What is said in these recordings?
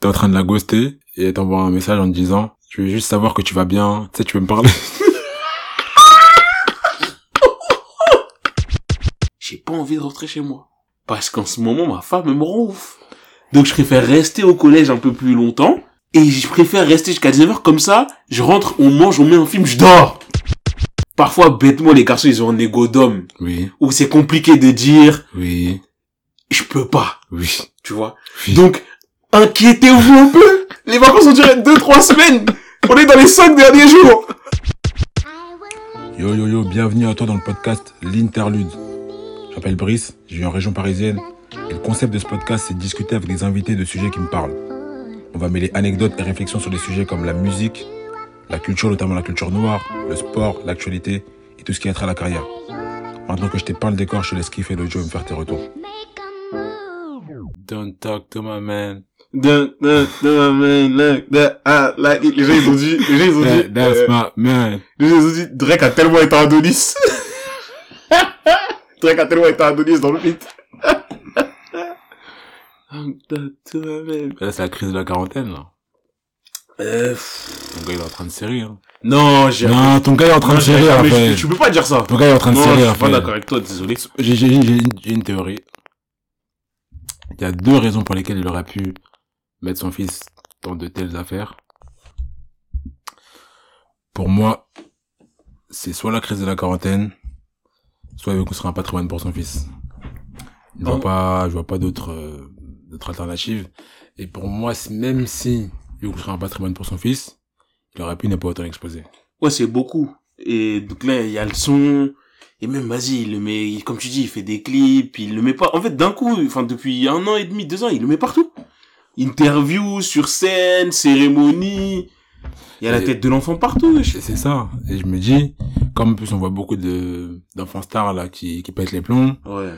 t'es en train de la ghoster et elle t'envoie un message en te disant, je veux juste savoir que tu vas bien, tu sais, tu veux me parler. J'ai pas envie de rentrer chez moi. Parce qu'en ce moment, ma femme me rend ouf. Donc je préfère rester au collège un peu plus longtemps. Et je préfère rester jusqu'à 19h comme ça. Je rentre, on mange, on met un film, je dors. Parfois, bêtement, les garçons, ils ont un ego d'homme. Oui, Où c'est compliqué de dire, oui, je peux pas. oui. Tu vois? oui. Donc, inquiétez-vous un peu. Les vacances ont duré 2-3 semaines. On est dans les 5 derniers jours. Yo yo yo, bienvenue à toi dans le podcast L'Interlude. Je m'appelle Brice, je vis en région parisienne. Et le concept de ce podcast, c'est de discuter avec des invités de sujets qui me parlent. On va mêler anecdotes et réflexions sur des sujets comme la musique, la culture, notamment la culture noire, le sport, l'actualité et tout ce qui a trait à la carrière. Maintenant que je t'ai peint le décor, je te laisse kiffer le jeu et me faire tes retours. Don't talk to my man. Dun, dun, dun, man, like that, I like it. Les gens, ils ont dit, les gens, ils ont dit, That- that's euh, my man. les gens, ils ont dit, Drake a tellement été Adonis. Drake a tellement été Adonis dans le beat. Là, c'est la crise de la quarantaine, là. Euh, Ton gars, il est en train de serrer, hein. non, j'ai Non, ton gars est en train Non, de serrer, fait. tu, peux pas dire ça. Ton gars est en train de Non, je serrer, en suis pas d'accord avec toi, désolé. J'ai j'ai- j'ai- j'ai- j'ai une théorie. Il y a deux raisons pour lesquelles il aurait pu mettre son fils dans de telles affaires. Pour moi, c'est soit la crise de la quarantaine, soit il veut construire un patrimoine pour son fils. Je vois pas, je vois pas d'autres, euh, d'autres alternatives. Et pour moi, même si il veut construire un patrimoine pour son fils, il aurait pu ne pas autant l'exposer. Ouais, c'est beaucoup. Et donc là, il y a le son. Et même, vas-y, il le met, comme tu dis, il fait des clips, il le met pas. En fait, d'un coup, enfin, depuis un an et demi, deux ans, il le met partout. Interview, sur scène, cérémonie. Il y a la tête de l'enfant partout, c'est ça. Et je me dis, comme en plus on voit beaucoup de d'enfants stars là qui qui pètent les plombs, Ouais.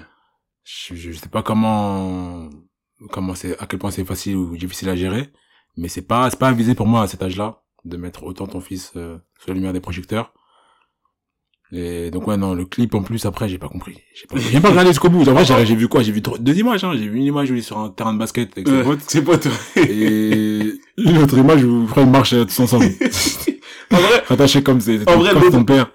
je, je sais pas comment comment c'est à quel point c'est facile ou difficile à gérer, mais c'est pas c'est pas avisé pour moi à cet âge-là de mettre autant ton fils euh, sous la lumière des projecteurs. Et donc ouais non le clip en plus après j'ai pas compris. J'ai pas, j'ai pas regardé jusqu'au bout. En vrai j'ai vu quoi? J'ai vu trois- deux images hein. J'ai vu une image où il est sur un terrain de basket avec ses Ouais, potes. Et une autre image où frère ils marchent euh, tous ensemble en vrai, attachés comme c'est En vrai, ton père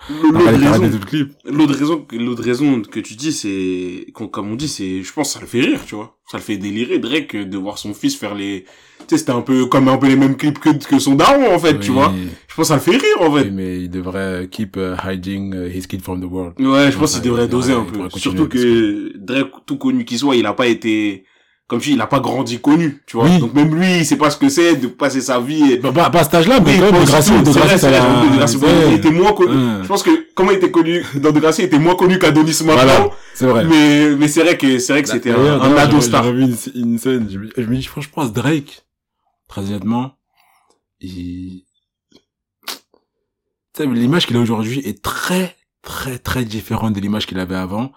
l'autre raison, l'autre raison, que tu dis, c'est, comme on dit, c'est, je pense, que ça le fait rire, tu vois. Ça le fait délirer, Drake, de voir son fils faire les, tu sais, c'était un peu, comme un peu les mêmes clips que, que son daron, en fait, tu vois. Je pense que ça le fait rire, en oui, fait. mais il devrait keep uh, hiding his kid from the world. Ouais, je pense qu'il devrait doser un peu. Surtout que Drake, tout connu qu'il soit, il a pas été, comme tu dis, il a pas grandi connu, tu vois. Oui. Donc même lui, il sait pas ce que c'est de passer sa vie. et- Bah, pas, pas à cet âge-là, mais Oui, quand même, pas de aussi Gracie, tout, de c'est vrai, Gracie, c'est ça vrai, l'a- il était moins connu. Je pense que, comment il était connu, dans De Gracie, il était moins connu qu'Adonis maintenant. Voilà, c'est vrai. Mais, mais c'est vrai que, c'est vrai que c'était un, un ado star. J'ai revu une, une scène, je me, je me dis, franchement, ce Drake, très honnêtement, il... L'image qu'il a aujourd'hui est très, très, très différente de l'image qu'il avait avant.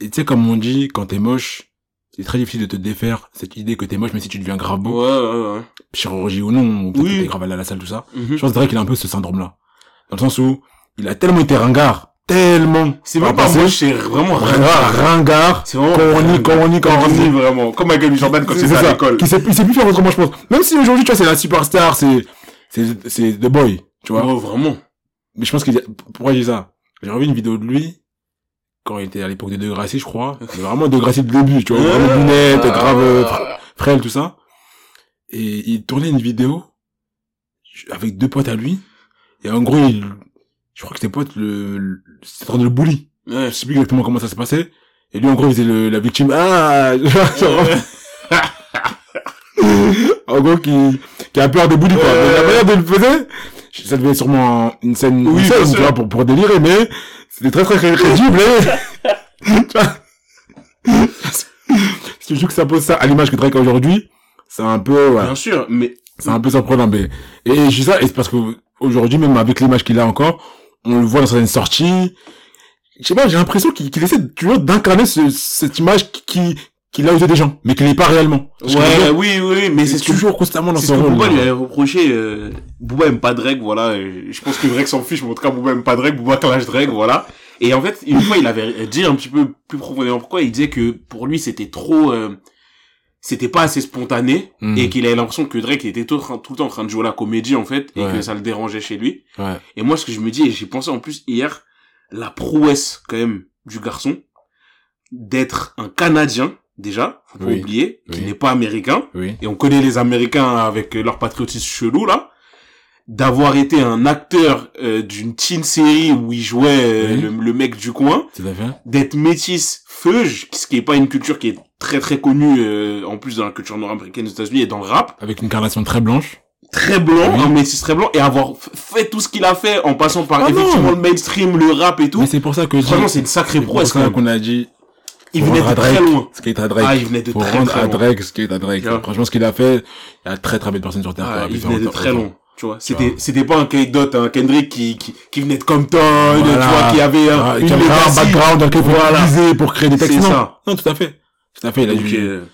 Et tu sais, comme on dit, quand t'es moche, c'est très difficile de te défaire cette idée que t'es moche, mais si tu deviens grave beau, Ouais, ouais, ouais. chirurgie ou non, ou peut-être Oui. que t'es grave allé à la salle, tout ça. Mhm. Je pense Drake, il a un peu ce syndrome-là. Dans le sens où, il a tellement été ringard, tellement. C'est même pas moche, c'est vraiment Ringard, ringard, C'est vraiment corny, corny, corny, vraiment. Comme Michael. Jordan quand C'est à l'école. Qui sait, il sait plus faire autrement, je pense. Même si aujourd'hui, tu vois, c'est la superstar, c'est, c'est, c'est The Boy, tu vois. Ouais, vraiment. Mais je pense qu'il a, pourquoi dis ça? J'ai revu une vidéo de lui, quand il était à l'époque de Degrassi, je crois. Mais vraiment Degrassi de début, tu vois. Vraiment lunettes, grave, euh, fr- frêle, tout ça. Et il tournait une vidéo, avec deux potes à lui. Et en gros, il, je crois que ses potes le, le, c'était en train de le bully. Ouais. Je sais plus exactement comment ça s'est passé. Et lui, en gros, il faisait le, la victime. Ah! en gros, qui, qui a peur de bully, quoi. Mais la manière il le faisait, ça devait être sûrement une scène, Oui, une scène, tu vois, pour, pour délirer, mais c'était très, très, très crédible, tu vois. tu joues que ça pose ça à l'image que Drake a aujourd'hui, c'est un peu, ouais, Bien sûr, mais c'est un peu surprenant, mais, et je dis ça, et c'est parce que aujourd'hui, même avec l'image qu'il a encore, on le voit dans certaines sorties, je sais pas, j'ai l'impression qu'il essaie toujours d'incarner ce, cette image qui, qu'il a aux yeux des gens, mais qu'il n'est pas réellement. Ouais, oui, oui, mais c'est que toujours constamment dans C'est ce son que rôle. Booba lui avait reproché. Euh, Booba aime pas Drake, voilà. Je pense que Drake s'en fiche, mais en tout cas, Booba aime pas Drake. Booba clash Drake, voilà. Et en fait, une fois, il avait dit un petit peu plus profondément pourquoi. Il disait que pour lui, c'était trop... euh, c'était pas assez spontané Mhm. et qu'il avait l'impression que Drake était tout, tout le temps en train de jouer la comédie en fait et Ouais. que ça le dérangeait chez lui. Ouais. Et moi ce que je me dis et j'ai pensé en plus hier la prouesse quand même du garçon d'être un Canadien déjà, faut pas Oui. oublier, qui Oui. n'est pas américain Oui. et on connaît les Américains avec leur patriotisme chelou là, d'avoir été un acteur euh, d'une teen série où il jouait euh, le, le mec du coin, fait. d'être métis feuge, ce qui est pas une culture qui est très très connue euh, en plus dans la culture nord-américaine des États-Unis et dans le rap, Avec une carnation très blanche. très blanc, Oui. un métis très blanc et avoir fait tout ce qu'il a fait en passant par Ah non. effectivement le mainstream, le rap et tout. Mais c'est pour ça que Franchement, c'est une sacrée c'est pour prouesse ça qu'on a dit, Il venait de très loin. est à Drake. Ah, il venait de très rendre très à. Drake est à Drake. Tu. Franchement, ce qu'il a fait, il y a très très peu de personnes sur Terre. Ah, il venait de très loin. Tu vois, Tu c'était, c'était pas un Kate Dot, un Kendrick qui, qui, qui venait de Compton, tu Voilà. vois, qui avait un, Ah, une qui avait un background dans lequel il Voilà. pour créer des textes. Non. ça. Non, tout à fait. Tout à fait, il a dû... euh,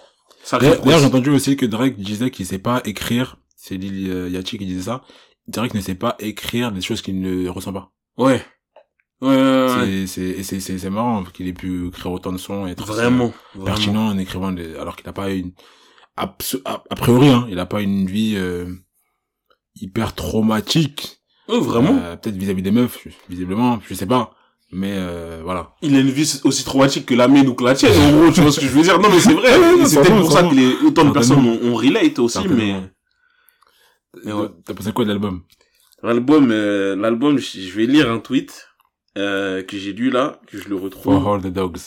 D'ailleurs, j'ai entendu aussi que Drake disait qu'il sait pas écrire. C'est Lil euh, Yachty qui disait ça. Drake ne sait pas écrire des choses qu'il ne ressent pas. Ouais. Ouais, ouais, ouais. C'est, c'est, et c'est, c'est, c'est marrant qu'il ait pu écrire autant de sons et être Vraiment. pertinent en écrivant des, alors qu'il n'a pas une, a, a priori, hein, il a pas une vie, euh, hyper traumatique. Ouais, vraiment? Euh, peut-être vis-à-vis des meufs, visiblement, je sais pas. Mais, euh, voilà. Il a une vie aussi traumatique que la mienne ou que la tienne, en gros, tu vois ce que je veux dire? Non, mais c'est vrai. C'est peut-être pour ça que les, autant de personnes ont, ont relate aussi, mais, mais ouais. T'as pensé quoi de l'album? L'album, euh, l'album, je vais lire un tweet, euh, que j'ai lu là, que je le retrouve. For All the Dogs.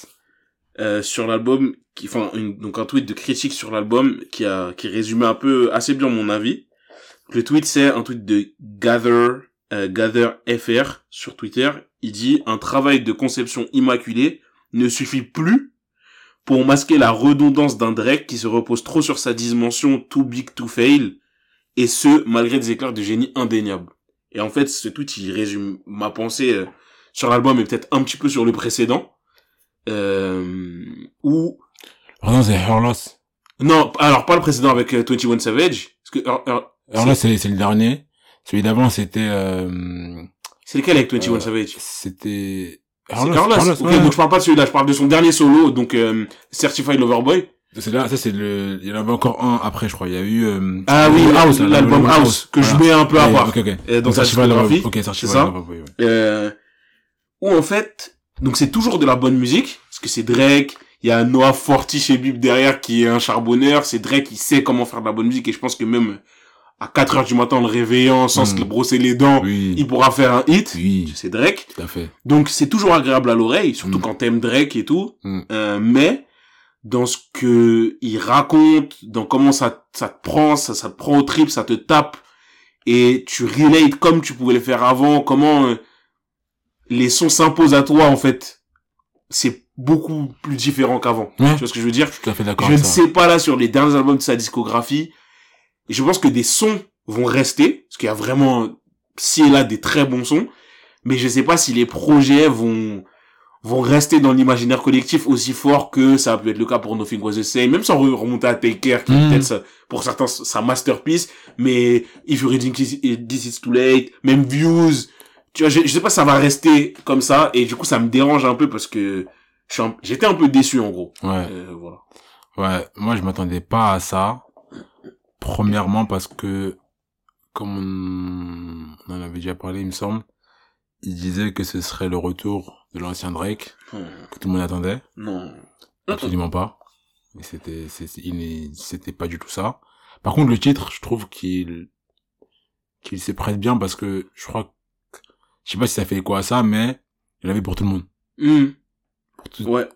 euh, sur l'album qui enfin une- donc un tweet de critique sur l'album qui a qui résumait un peu assez bien mon avis le tweet c'est un tweet de Gather euh, Gather FR sur Twitter il dit un travail de conception immaculé ne suffit plus pour masquer la redondance d'un Drake qui se repose trop sur sa dimension too big to fail et ce malgré des éclairs de génie indéniables et en fait ce tweet il résume ma pensée euh, sur l'album et peut-être un petit peu sur le précédent euh, où Pardon, c'est Her Loss. non alors pas le précédent avec euh, 21 Savage parce que euh, Alors là, c'est, le dernier. Celui d'avant, c'était, euh, c'est lequel avec 21 Euh, Savage? c'était. Her Loss, ok ouais. donc je parle pas de celui-là je parle de son dernier solo donc euh, Certified Lover Boy C'est là, ça c'est le, il y en avait encore un après, je crois. Il y a eu, euh, ah oui House l'album House que je mets un peu à part Ok, ok. dans sa discographie Ok, ça ouais. euh, où en fait donc c'est toujours de la bonne musique parce que c'est Drake il y a Noah Forti chez Bib derrière qui est un charbonneur c'est Drake qui sait comment faire de la bonne musique et je pense que même à 4 heures du matin en le réveillant sans Mm. se brosser les dents Oui. il pourra faire un hit Oui, c'est Drake tout à fait. donc c'est toujours agréable à l'oreille surtout Mm. quand t'aimes Drake et tout Mm. Euh, mais dans ce que il raconte dans comment ça ça te prend ça ça te prend au trip ça te tape et tu relates comme tu pouvais le faire avant comment euh, les sons s'imposent à toi en fait c'est beaucoup plus différent qu'avant Ouais. tu vois ce que je veux dire? Je suis tout à fait d'accord je ne sais pas là sur les derniers albums de sa discographie. Et je pense que des sons vont rester, parce qu'il y a vraiment, si et là, des très bons sons. Mais je sais pas si les projets vont, vont rester dans l'imaginaire collectif aussi fort que ça a pu être le cas pour Nothing Was the Same, même sans re- remonter à Take Care, qui est Mm. peut-être pour certains sa masterpiece, mais If You Reading This Is Too Late, même Views, tu vois, je, je sais pas si ça va rester comme ça, et du coup ça me dérange un peu parce que un- j'étais un peu déçu en gros. Ouais. Euh, voilà. Ouais, moi je m'attendais pas à ça. Premièrement parce que, comme on, on en avait déjà parlé, il me semble, il disait que ce serait le retour de l'ancien Drake, Hmm. que tout le monde attendait. Non. Absolument pas. Mais c'était, c'était pas du tout ça. Par contre, le titre, je trouve qu'il, qu'il se prête bien parce que je crois que, je sais pas si ça fait écho à ça, mais il avait pour tout le monde. Hmm. Pour, tout- Ouais.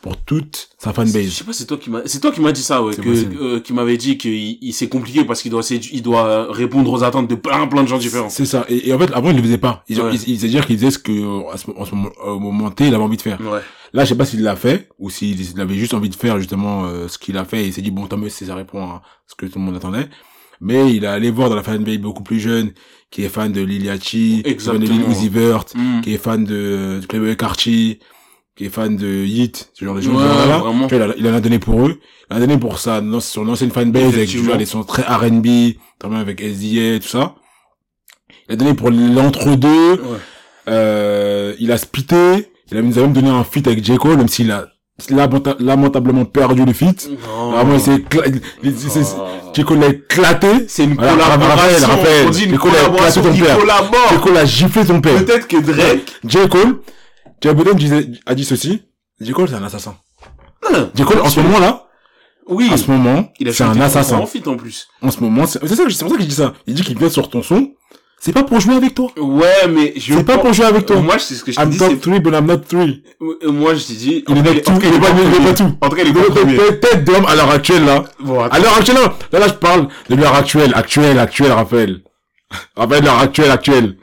pour toute sa Je fanbase. sais pas, c'est toi qui m'a, c'est toi qui m'a dit ça, ouais, que, euh, qui m'avait dit qu'il il, c'est compliqué parce qu'il doit, il doit répondre aux attentes de plein, plein de gens différents. C'est ça. Et, et en fait, avant, il le faisait pas. Il, Ouais. il, il- c'est-à-dire qu'il faisait ce que, euh, à ce, en ce moment, au moment T, il avait envie de faire. Ouais. Là, je sais pas s'il l'a fait, ou s'il il avait juste envie de faire, justement, euh, ce qu'il a fait, et il s'est dit, bon, tant mieux si ça répond à ce que tout le monde attendait. Mais il est allé voir dans la fanbase beaucoup plus jeune, qui est fan de Liliachi, qui est fan de Lil. Uzi Vert, Hmm. qui est fan de, de Playboy Carti, qui est fan de Yeet, ce genre de choses. Ouais, Voilà. vraiment. Tu vois, il, a- il en a donné pour eux. Il en a donné pour ça, dans son ancienne fanbase, avec, tu vois, des sons très R&B, notamment avec SDA, tout ça. Il a donné pour l'entre-deux, Ouais. euh, il a spité, il a même donné un feat avec J. Cole, même s'il a lamentablement perdu le feat. Non. Vraiment, c'est, il- c'est, l'a éclaté. C'est une Voilà, collaboration. Raphaël, on dit une collaboration qui collabore. Giflé ton père. Peut-être que Drake, J. Cole, J. Biden a dit ceci. J. Cole, c'est un assassin. Hein, J. Cole, en ce moment là, oui, en ce moment, il a c'est un assassin. en en plus. En ce moment, c'est ça, c'est pour ça que je dis ça. Il dit qu'il vient sur ton son. C'est pas pour jouer avec toi. Ouais, mais je C'est pas pour jouer avec toi. Moi, c'est ce que je te I'm dis, top c'est, 3, but I'm not 3. Euh, moi, je t'ai dit, Il est not tout cas, tout, en tout cas, il est pas, il est pas tout. En tout cas, il est pas. Peut-être d'homme à l'heure actuelle, là. À l'heure actuelle, là, là, là, je parle de l'heure actuelle, actuelle, actuelle, Raphaël. Raphaël, l'heure actuelle, actuelle.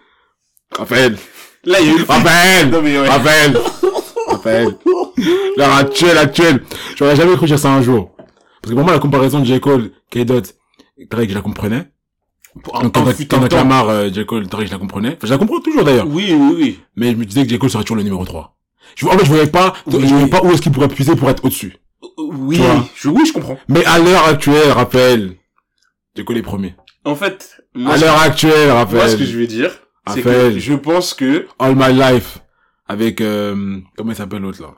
Raphaël. Là, il y a eu le Raphaël. Raphaël. Raphaël. L'heure actuelle, actuelle. J'aurais jamais cru dire ça un jour. Parce que pour moi, la comparaison de J. Cole, K-Dot, Drake, je la comprenais. Un- Donc, un Kendrick fut un Kendrick temps. Lamar, euh, J. Cole, je la comprenais. Enfin, je la comprends toujours, d'ailleurs. Oui, oui, oui. Mais je me disais que J. Cole serait toujours le numéro 3. Je, en fait, je voyais pas, Oui. je voyais pas où est-ce qu'il pourrait puiser pour être au-dessus. Euh, Oui, je, oui, je comprends. Mais à l'heure actuelle, Raphaël, J. Cole est premier. En fait, moi, À l'heure actuelle, moi, Raphaël. ce que je vais dire, c'est que je pense que, All My Life. Avec, euh, comment il s'appelle l'autre, là?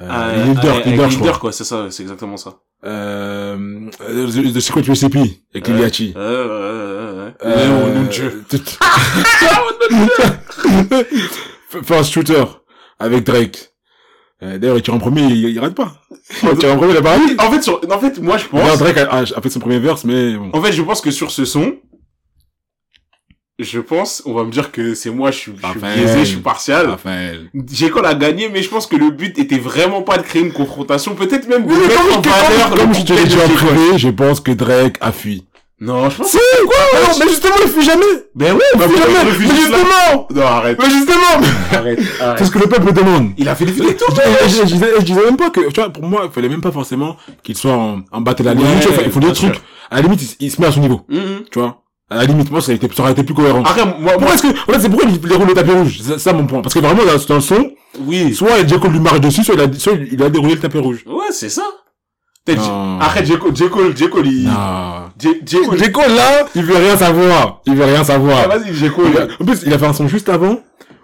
Euh, euh, Leader, Leader, Leader, quoi, c'est ça, c'est exactement ça. Euh, euh, The, The Secret Recipe. Avec Liliachi. Euh, euh, euh, euh, Léon, nom de Dieu. First Shooter. Avec Drake. Euh, D'ailleurs, il tire en premier, il, il rate pas. Il tire en premier, il a pas raté. En fait, sur, en fait, moi, je pense, Drake a fait son premier verse, mais bon. en fait, je pense que sur ce son, je pense, on va me dire que c'est moi, je suis, je suis Raphaël. biaisé, je suis partial. Raphaël. J. Cole a gagné, mais je pense que le but était vraiment pas de créer une confrontation, peut-être même de Mais mettre en comme, valeur je te l'ai dit en privé, je pense que Drake a fui. Non, je pense. Si, quoi? Non, mais justement, il fuit jamais. Ben oui, Il bah, fuit jamais. Mais justement! Non, arrête. Mais justement! Arrête, C'est ce que le peuple demande. Il a fait des Je, vidéos. je, je, je disais, je disais même pas que, tu vois, pour moi, il fallait même pas forcément qu'il soit en, en battle à la Ouais, il faut des bien trucs. À la limite, il, il se met à son niveau. Mhm. Tu vois? À la limite, moi, ça, aurait été, ça aurait été plus cohérent. Après, moi, moi, Pourquoi est-ce que, en fait, c'est pourquoi il déroule le tapis rouge? C'est ça, mon point. Parce que vraiment, dans, dans le son, oui. soit J. Cole lui marche dessus, soit il a, soit il a déroulé le tapis rouge. Ouais, c'est ça. Non. Arrête, J. Cole, J. Cole, J. Cole, il... Non. J. J. Cole. J. Cole, là, il veut rien savoir. Il veut rien Ah, savoir. vas-y, J. Cole. Il a- En plus, il a fait un son juste avant,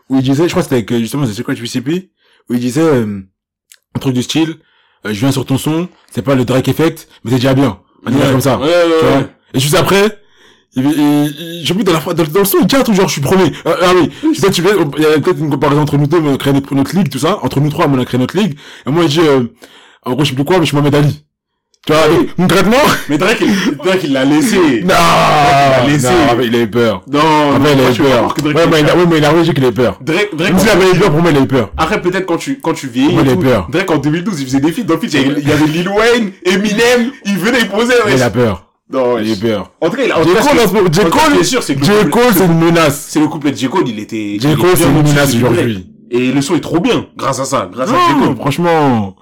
où il disait, je crois que c'était avec, euh, justement, c'est quoi, VCP, où il disait, euh, un truc du style, euh, je viens sur ton son, c'est pas le Drake Effect, mais c'est déjà bien. Un image comme ça. Ouais, ouais, tu vois. ouais. Et juste après, j'ai vu dans la dans, le son, il dit genre, je suis premier. Ah, ah oui, je sais, tu veux, il y a peut-être une comparaison entre nous deux, mais on a créé notre, notre ligue, tout ça. Entre nous trois, mais on a créé notre ligue. Et moi, il dit, euh, en gros, je sais plus quoi, mais je suis Mohamed Ali. Tu vois, donc, concrètement, Mais Drake, il, Drake, il l'a laissé. non, a laissé. non, mais il a eu peur. Non, Après, non, il moi, a eu je peux pas peur. Drake Ouais, mais il a, ouais, mais il a qu'il a eu peur. Drake, Drake, Même avait eu peur, pour moi, il a eu peur. Après, peut-être quand tu, quand tu vieillis, il a tout, peur. Drake en 2012, il faisait des feats. Dans le feat, il y avait- il y avait Lil Wayne, Eminem, il venait, il posait, ouais. Il a peur. Non, ouais. Eu peur. En tout cas, il a, en J. Cole, en ce moment- que- J. Cole, est sûr, c'est c'est une menace. c'est le couplet de J. Cole, il était, J. Cole, c'est une menace aujourd'hui. Et le son est trop bien, grâce à ça, grâce à J. Cole. franchement.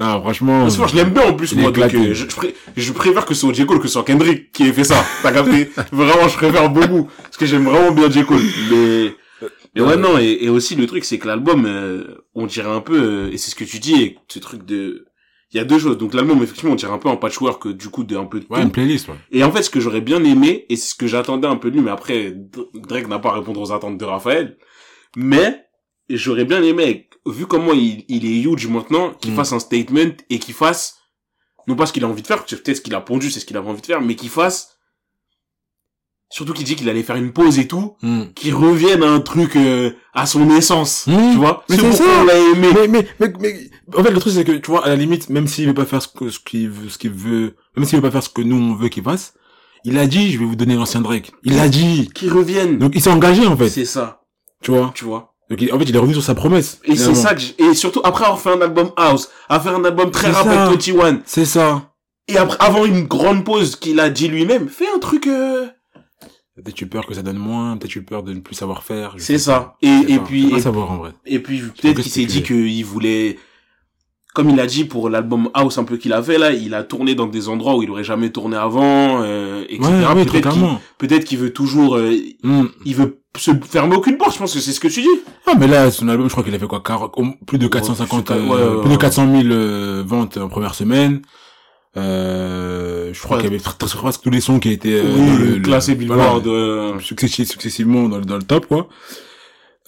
Non, franchement. Parce que je l'aime bien en plus, moi, donc, euh, je, je, pré- je préfère que ce soit J. Cole que ce soit Kendrick qui ait fait ça. T'as capté? vraiment, je préfère beaucoup. Parce que j'aime vraiment bien J. Cole. Mais, mais ouais, non, et, et aussi le truc, c'est que l'album, euh, on dirait un peu, euh, et c'est ce que tu dis, et ce truc de, il y a deux choses. Donc l'album, effectivement, on dirait un peu un patchwork, euh, du coup, de un peu de Ouais, tout. une playlist, ouais. Et en fait, ce que j'aurais bien aimé, et c'est ce que j'attendais un peu de lui, mais après, Drake n'a pas à répondre aux attentes de Raphaël, mais j'aurais bien aimé, vu comment il, il est huge maintenant, qu'il Mm. fasse un statement et qu'il fasse, non pas ce qu'il a envie de faire, parce que peut-être ce qu'il a pondu, c'est ce qu'il avait envie de faire, mais qu'il fasse, surtout qu'il dit qu'il allait faire une pause et tout, Hmm. qu'il revienne à un truc euh, à son essence, Mm. tu vois Mais C'est ça. on l'a aimé. Mais, mais, mais, mais, en fait, le truc, c'est que, tu vois, à la limite, même s'il veut pas faire ce que, ce qu'il veut, ce qu'il veut, même s'il veut pas faire ce que nous, on veut qu'il fasse, il a dit, je vais vous donner l'ancien Drake. Il l'a dit. Qu'il revienne. Donc, il s'est engagé, en fait. C'est ça, Tu vois. tu vois Donc, en fait, il est revenu sur sa promesse. Et c'est ça que et surtout après avoir fait un album house, à faire un album très rap avec 21, C'est ça. et après avant une grande pause qu'il a dit lui-même, fais un truc euh... Peut-être tu peur que ça donne moins, peut-être tu peur de ne plus savoir faire. c'est ça. pas. Et et pas. puis et, savoir, en vrai. et puis peut-être qu'il s'est dit qu'il voulait comme il a dit pour l'album house un peu qu'il avait là, il a tourné dans des endroits où il aurait jamais tourné avant euh, etc. Ouais, ouais, peut-être qu'il veut toujours euh, Hmm. il veut se fermer aucune porte, je pense que c'est ce que tu dis. Ah, mais là, son album, je crois qu'il a fait quoi, 40 au- plus de 450, je sais pas, euh, ouais, ouais, plus de ouais. 400 000 euh, ventes en première semaine. Euh, je crois Ouais. qu'il y avait presque tous les sons qui étaient euh, oui, dans le, le- classé voilà, Billboard euh, successi- successivement dans, le- dans le top, quoi.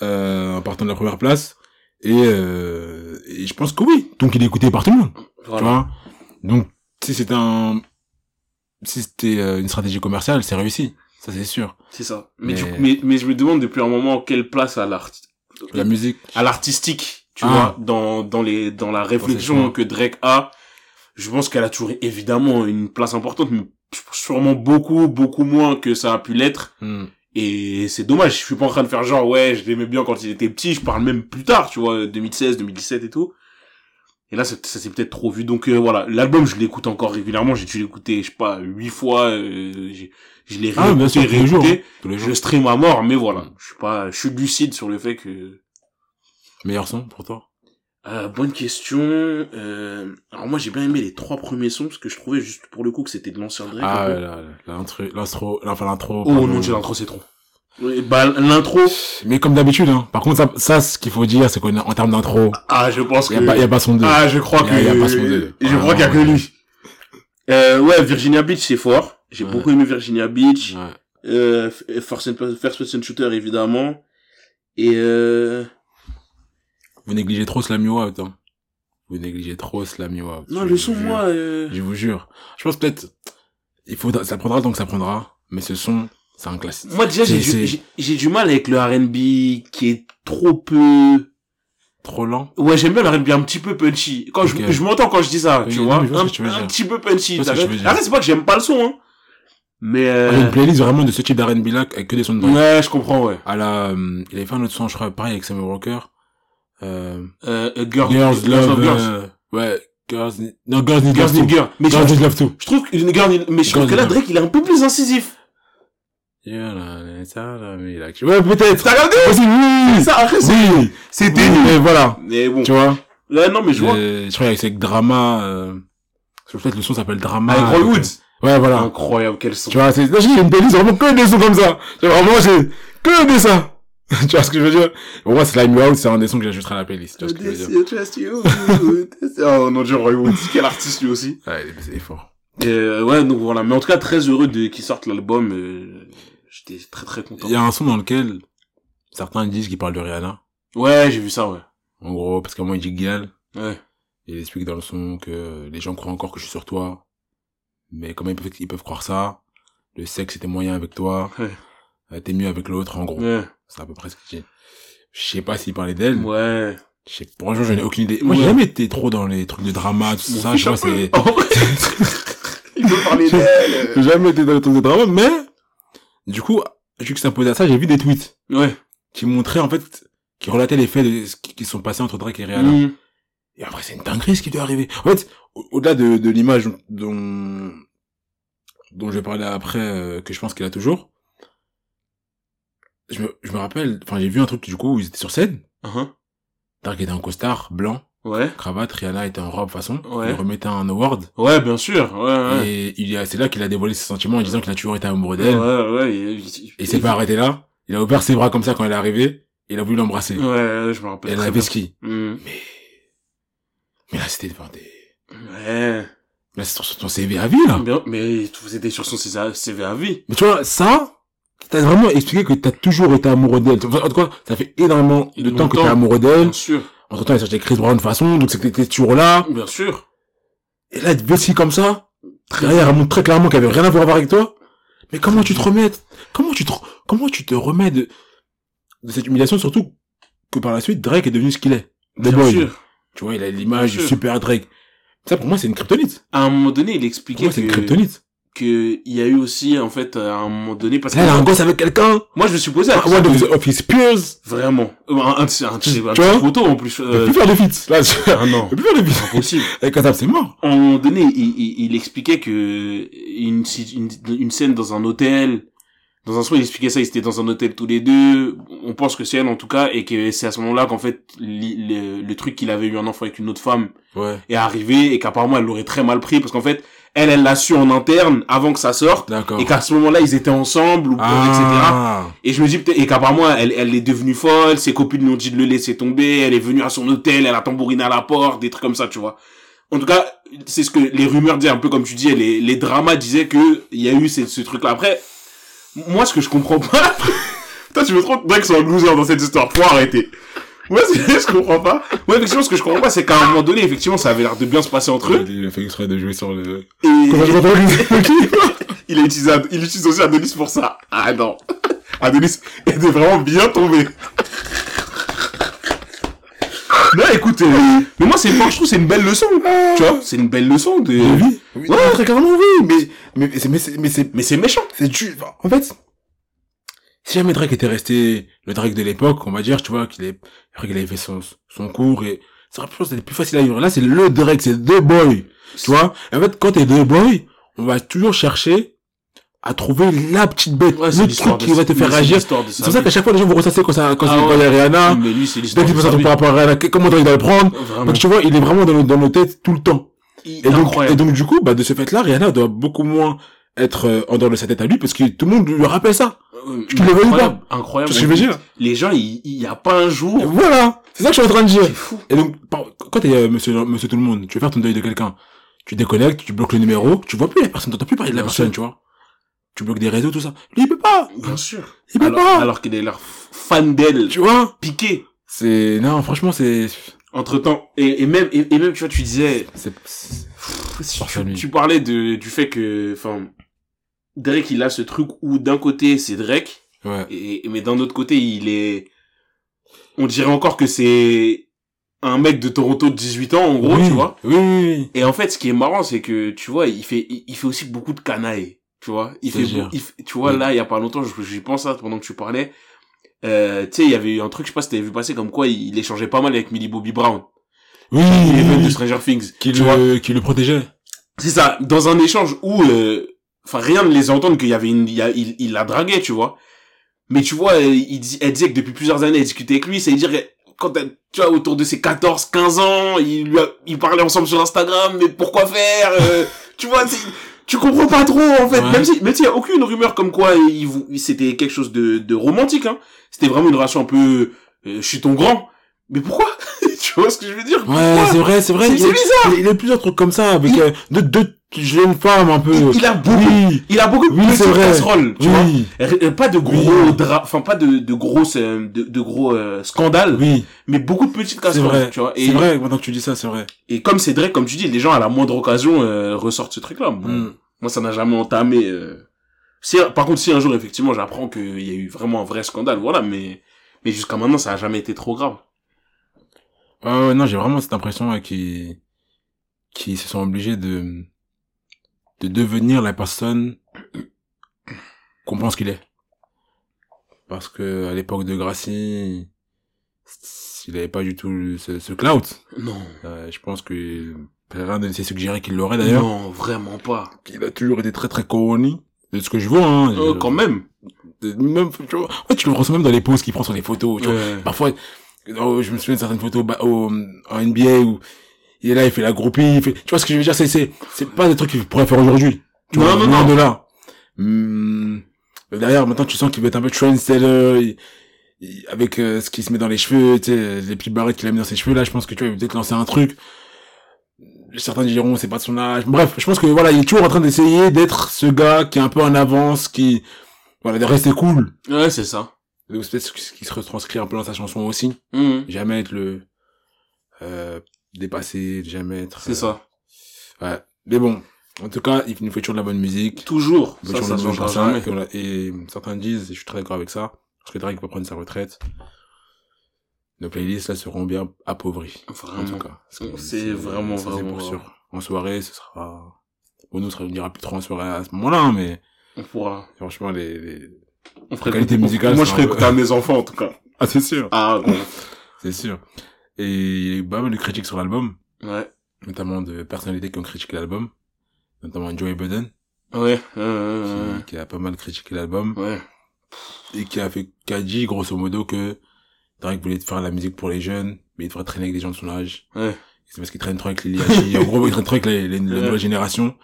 Euh, en partant de la première place. Et, euh, et je pense que oui. Donc il est écouté par tout le monde. Tu vois? Donc, si c'est un, si c'était une stratégie commerciale, c'est réussi. Ça, c'est sûr. C'est ça. Mais, Mais- du coup, mais, mais je me demande depuis un moment quelle place à l'art, La musique. à l'artistique, tu Ah. vois, dans, dans les, dans la réflexion que Drake a. Je pense qu'elle a toujours évidemment une place importante, mais sûrement beaucoup, beaucoup moins que ça a pu l'être. Hmm. Et c'est dommage, je suis pas en train de faire genre, ouais, je l'aimais bien quand il était petit, je parle même plus tard, tu vois, 2016, 2017 et tout. Et là, ça, ça s'est peut-être trop vu. Donc euh, voilà, l'album, je l'écoute encore régulièrement, j'ai dû l'écouter, je sais pas, huit fois, euh, je l'ai Ah, bien sûr, réécouté, tous les jours. réécouté. Tous les Je stream à mort, mais voilà, je suis pas, je suis lucide sur le fait que... Meilleur son pour toi? Euh, bonne question. Euh, alors moi, j'ai bien aimé les trois premiers sons, parce que je trouvais juste pour le coup que c'était de l'ancien Drake. Ah, l'intro, l'intro, enfin l'intro. Oh non, j'ai l'intro, c'est trop. Ouais, Bah, l'intro, Mais comme d'habitude, hein. Par contre, ça, ça, ce qu'il faut dire, c'est qu'en en termes d'intro, ah, je pense y que... a pas, y a pas son deux. Ah, je crois Y que... y a pas son deux. Je crois qu'il y a que lui. Euh, ouais, Virginia Beach, c'est fort. J'ai Ouais. beaucoup aimé Virginia Beach. Ouais. Euh, First Person Shooter, évidemment. Et euh... Vous négligez trop Slam You Out, hein. Vous négligez trop Slam You Out. Non, le son, moi... Euh... Je vous jure. Je pense peut-être, il faut, ça prendra temps que ça prendra, mais ce son, c'est un classique. Moi, déjà, j'ai du, j'ai- du mal avec le R&B qui est trop peu... Trop lent. Ouais, j'aime bien le R&B un petit peu punchy. Quand je, je m'entends quand je dis ça, Oui, tu vois. Un, tu un petit peu punchy. Après, c'est pas que j'aime pas le son, hein. Mais, euh... une playlist vraiment de ce type d'R&B là, avec que des sons de ouais, je comprends, ouais. À la, euh, il avait fait un autre son, je crois, pareil avec Sammy Walker. Euh, Euh, Girl- Girls Love, Girls. euh, ouais, Girls, non, Girls Need Girls Love Need. Girl. Mais je, Girls Need Love Too. je trouve que, Girl mais je trouve que là, Drake, il est un peu plus incisif. Yeah, là, là, ça, là, mais là, Ouais, peut-être. T'as regardé? Oui! Ça, après, c'est, Oui! c'était Oui, mais voilà. Mais bon. Tu vois? Là, non, mais je vois. Euh, Je crois que c'est Drama, euh, peut-être le son s'appelle Drama. Avec Roy Woods. Ouais, voilà. Incroyable, quel son. Tu vois, c'est, là, j'ai une playlist vraiment que des sons comme ça. J'ai vraiment, j'ai que des ça. tu vois ce que je veux dire? Pour moi, Slime Out, c'est un des sons que j'ajouterai à la playlist. Tu vois ce que je veux dire? Trust you. oh non, Dieu, Roy Woods. Quel artiste, lui aussi. Ouais, c'est fort. Et, euh, ouais, donc voilà. Mais en tout cas, très heureux de, qu'ils sortent l'album, euh, j'étais très très content. Il y a un son dans lequel certains disent qu'il parle de Rihanna. Ouais, j'ai vu ça, ouais. En gros, parce qu'à moi, il dit Gal. Ouais. Il explique dans le son que les gens croient encore que je suis sur toi. Mais comment ils peuvent, ils peuvent croire ça? Le sexe était moyen avec toi. Ouais. Euh, T'es mieux avec l'autre, en gros. Ouais. C'est à peu près ce qu'il dit. Je sais pas s'il parlait d'elle. Ouais. Je sais, franchement, je n'ai aucune idée. Moi, Ouais. j'ai jamais été trop dans les trucs de drama, tout ça. Je vois, c'est, Il parler d'elle. j'ai jamais été dans les trucs de drama, mais, du coup, vu que ça posé à ça, j'ai vu des tweets Ouais. qui montraient, en fait, qui relataient les faits de ce qui sont passés entre Drake et Rihanna. Mm. Et après, c'est une dinguerie ce qui doit arriver. En fait, au- au-delà de, de l'image dont, dont je vais parler après, euh, que je pense qu'il a toujours, je me, je me rappelle, enfin, j'ai vu un truc, du coup, où ils étaient sur scène. Uh-huh. Drake était en costard, blanc, Ouais. cravate, Rihanna était en robe façon. Ouais. Il remettait un award. Ouais, bien sûr. Ouais, ouais. Et il a, c'est là qu'il a dévoilé ses sentiments en disant qu'il a toujours été amoureux Ouais, d'elle. ouais. Et, Et il s'est pas arrêté là. Il a ouvert ses bras comme ça quand elle est arrivée. Et il a voulu l'embrasser. Ouais, ouais, je me Et rappelle. elle avait bien. ski. Mm. Mais là, c'était devant des, Ouais. là, c'est sur son CV à vie, là. Bien, mais c'était sur son CV à vie. Mais tu vois, ça, t'as vraiment expliqué que t'as toujours été amoureux d'elle. Enfin, En tout cas, ça fait énormément de temps que t'es amoureux d'elle. Bien sûr. Entre temps, il sortait Chris Brown de façon, donc t'étais toujours là. Bien sûr. Et là, elle ski comme ça. Derrière, elle montre très clairement qu'elle avait rien à voir avec toi. Mais comment tu te remets, comment tu te, comment tu te remets de, de cette humiliation, surtout que par la suite, Drake est devenu ce qu'il est. Bien Boy. sûr. Tu vois, il a l'image du super Drake. Ça, pour moi, c'est une kryptonite. À un moment donné, il Pour expliquait moi, c'est une kryptonite. Que il y a eu aussi, en fait, à un moment donné, parce que Là, elle a un gosse avec quelqu'un. moi, je me suis posé la One of, of his peers. Vraiment. Euh, Un, un, un, un, photo, en plus. Euh, plus faire de feats. Là, ah non. plus faire de feats. Impossible. Avec Azab, c'est mort. à un moment donné, il, il, il expliquait que une, une, une scène dans un hôtel, dans un son, il expliquait ça, ils étaient dans un hôtel tous les deux, on pense que c'est elle en tout cas, et que c'est à ce moment-là qu'en fait, le, le truc qu'il avait eu un enfant avec une autre femme Ouais. est arrivé, et qu'apparemment elle l'aurait très mal pris, parce qu'en fait, elle, elle l'a su en interne, avant que ça sorte, D'accord. et qu'à ce moment-là, ils étaient ensemble, ou, etc. Ah. Et je me dis peut-être, et qu'apparemment, elle, elle est devenue folle, ses copines lui ont dit de le laisser tomber, elle est venue à son hôtel, elle a tambouriné à la porte, des trucs comme ça, tu vois. En tout cas, c'est ce que les rumeurs disaient, un peu comme tu dis, les, les dramas disaient que il y a eu ce, ce truc-là. Après, moi, ce que je comprends pas, toi, tu me trouves Drake soit un loser dans cette histoire, faut arrêter. Moi, c'est- je comprends pas. Moi, effectivement, ce que je comprends pas, c'est qu'à un moment donné, effectivement, ça avait l'air de bien se passer entre eux. Il a fait exprès de jouer sur le... Et Comment il a utilisé, il utilise aussi Adonis pour ça. Ah non. Adonis était vraiment bien tombé. Non, écoute, euh, mais moi, c'est, moi, je trouve, que c'est une belle leçon. Tu vois, c'est une belle leçon de, Oui, oui, Ouais. très clairement oui, mais mais c'est mais c'est mais c'est mais c'est méchant. c'est du en fait si jamais Drake était resté le Drake de l'époque, on va dire, tu vois, qu'il est qu'il avait fait son son cours et ça aurait c'était plus facile à vivre. Là, c'est le Drake, c'est deux boys, tu vois. Et en fait, quand t'es deux boys, on va toujours chercher à trouver la petite bête, Ouais, le truc de- qui va te faire mais c'est pour ça qu'à chaque fois les gens vont ressasser quand ça quand Ah c'est ouais. Rihanna, Mais lui, c'est dès l'histoire qu'il ça vie. par rapport à Rihanna, comment Drake doit le prendre. Vraiment. Donc tu vois, il est vraiment dans nos, dans nos têtes tout le temps. Il- Et donc, incroyable. et donc du coup, bah de ce fait-là, Rihanna doit beaucoup moins être euh, en dehors de sa tête à lui parce que tout le monde lui rappelle ça. Euh, tu le veux ou incroyable, incroyable. Ce que je veux dire Les gens, il, y a pas un jour. Et Voilà, c'est ça que je suis en train de dire. C'est fou. Et donc, par- quand t'es euh, monsieur, monsieur tout le monde, tu veux faire ton deuil de quelqu'un, tu déconnectes, tu bloques le numéro, tu vois plus la personne, t'entends plus parler de la Bien personne, sûr. tu vois. Tu bloques des réseaux, tout ça. Lui, il peut pas. Bien sûr. Il peut Alors, pas. alors qu'il est l'air fan d'elle, Tu vois. piqué. C'est, non, franchement, c'est, Entre temps. Et, et même, et, et même, tu vois, tu disais, c'est, c'est- tu, tu parlais de, du fait que, enfin, Drake, il a ce truc où d'un côté, c'est Drake, ouais. et, mais d'un autre côté, il est, on dirait encore que c'est un mec de Toronto de 18 ans, en gros, oui. tu vois. Oui, oui, oui. Et en fait, ce qui est marrant, c'est que, tu vois, il fait, il, il fait aussi beaucoup de canailles. Tu vois, il fait, il tu vois, là, il y a pas longtemps, je- j'y pense ça pendant que tu parlais. Euh, tu sais, il y avait eu un truc, je sais pas si t'avais vu passer, comme quoi il, il échangeait pas mal avec Millie Bobby Brown. Oui, Il est oui, de. Stranger Things. Qui vois. le, qui le protégeait. C'est ça, dans un échange où, euh, enfin, rien ne les entendre qu'il y avait une, il, a- il, il la draguait, tu vois. Mais tu vois, euh, il, elle disait que depuis plusieurs années, elle discutait avec lui, c'est-à-dire, quand elle, tu vois, autour de ses 14, 15 ans, il lui a, ils parlaient ensemble sur Instagram, mais pourquoi faire, euh, tu vois, tu comprends pas trop, en fait. Ouais. Même si, même s'il y a aucune rumeur comme quoi il, vou- c'était quelque chose de, de romantique, hein. C'était vraiment une relation un peu, euh, je suis ton grand. Mais pourquoi? tu vois ce que je veux dire? Ouais, c'est vrai, c'est vrai. C'est- Il bizarre. Il y a plusieurs trucs comme ça avec Il- euh, deux, deux jeunes femmes un peu. Il- il a beaucoup- Oui. Il a beaucoup de Oui, c'est petites vrai. casseroles, tu vois. Oui. Euh, Pas de gros Oui. dra- enfin pas de de grosses euh, de, de gros euh, scandales, Oui. mais beaucoup de petites casseroles, vrai. tu vois. C'est vrai, maintenant que tu dis ça, c'est vrai. et comme c'est Drake, comme tu dis, les gens à la moindre occasion euh, ressortent ce truc-là. Bon, Mm. Moi, ça n'a jamais entamé. euh, Si, par contre, si un jour effectivement j'apprends qu'il y a eu vraiment un vrai scandale, voilà, mais mais jusqu'à maintenant, ça a jamais été trop grave. Ouais, ouais, non, j'ai vraiment cette impression qu'ils qui se sont obligés de de devenir la personne qu'on pense qu'il est. Parce que à l'époque de Gracie, il avait pas du tout ce, ce clout. Non, Euh, je pense que rien ne s'est suggéré qu'il l'aurait d'ailleurs. non, vraiment pas. Il a toujours été très très corny. De ce que je vois, hein. Euh, Je- quand même. même, tu vois, ouais, tu le ressens même dans les poses qu'il prend sur les photos, tu vois. Ouais. Parfois, oh, je me souviens de certaines photos bah, au, en NBA où il est là, il fait la groupie, il fait, tu vois ce que je veux dire, c'est, c'est, c'est pas des trucs qu'il pourrait faire aujourd'hui. Tu Non, vois, non, non. de là. Hum, derrière, maintenant, tu sens qu'il veut être un peu trendsetter, il- il- avec euh, ce qu'il se met dans les cheveux, tu sais, les petites barrettes qu'il a mis dans ses cheveux, là, je pense que tu vois, il veut peut-être lancer un truc. Certains diront, c'est pas de son âge. Bref, je pense que voilà, il est toujours en train d'essayer d'être ce gars qui est un peu en avance, qui, voilà, de rester cool. Ouais, c'est ça. Donc, peut-être ce qui se retranscrit un peu dans sa chanson aussi. Mhm. Jamais être le, euh, dépassé, jamais être... C'est ça. euh, Ouais. Mais bon. En tout cas, il nous fait toujours de la bonne musique. Toujours. Ça, toujours ça de la bonne changera personne. jamais. Et, voilà. Et certains disent, et je suis très d'accord avec ça, parce que Drake va prendre sa retraite. Nos playlists, là, seront bien appauvries. En tout Vraiment. cas. C'est vraiment, ça, vraiment pour sûr. En soirée, ce sera, bon, nous, on ira plus trop en soirée à ce moment-là, hein, mais On pourra. franchement, les, les... On ferait qualité écouter- musicale, Moi, je peu- écouter à mes enfants, en tout cas. Ah, c'est sûr. Ah. C'est sûr. Et il y a eu pas mal de critiques sur l'album, Ouais. notamment de personnalités qui ont critiqué l'album, notamment Joey Budden, Ouais. Euh, qui, qui a pas mal critiqué l'album, ouais. et qui a fait, qui a dit, grosso modo, que Drake voulait faire la musique pour les jeunes, mais il devrait traîner avec des gens de son âge. Ouais. C'est parce qu'il traîne trop avec les Liachi. en gros, il traîne trop avec les, les, les Ouais. nouvelles générations.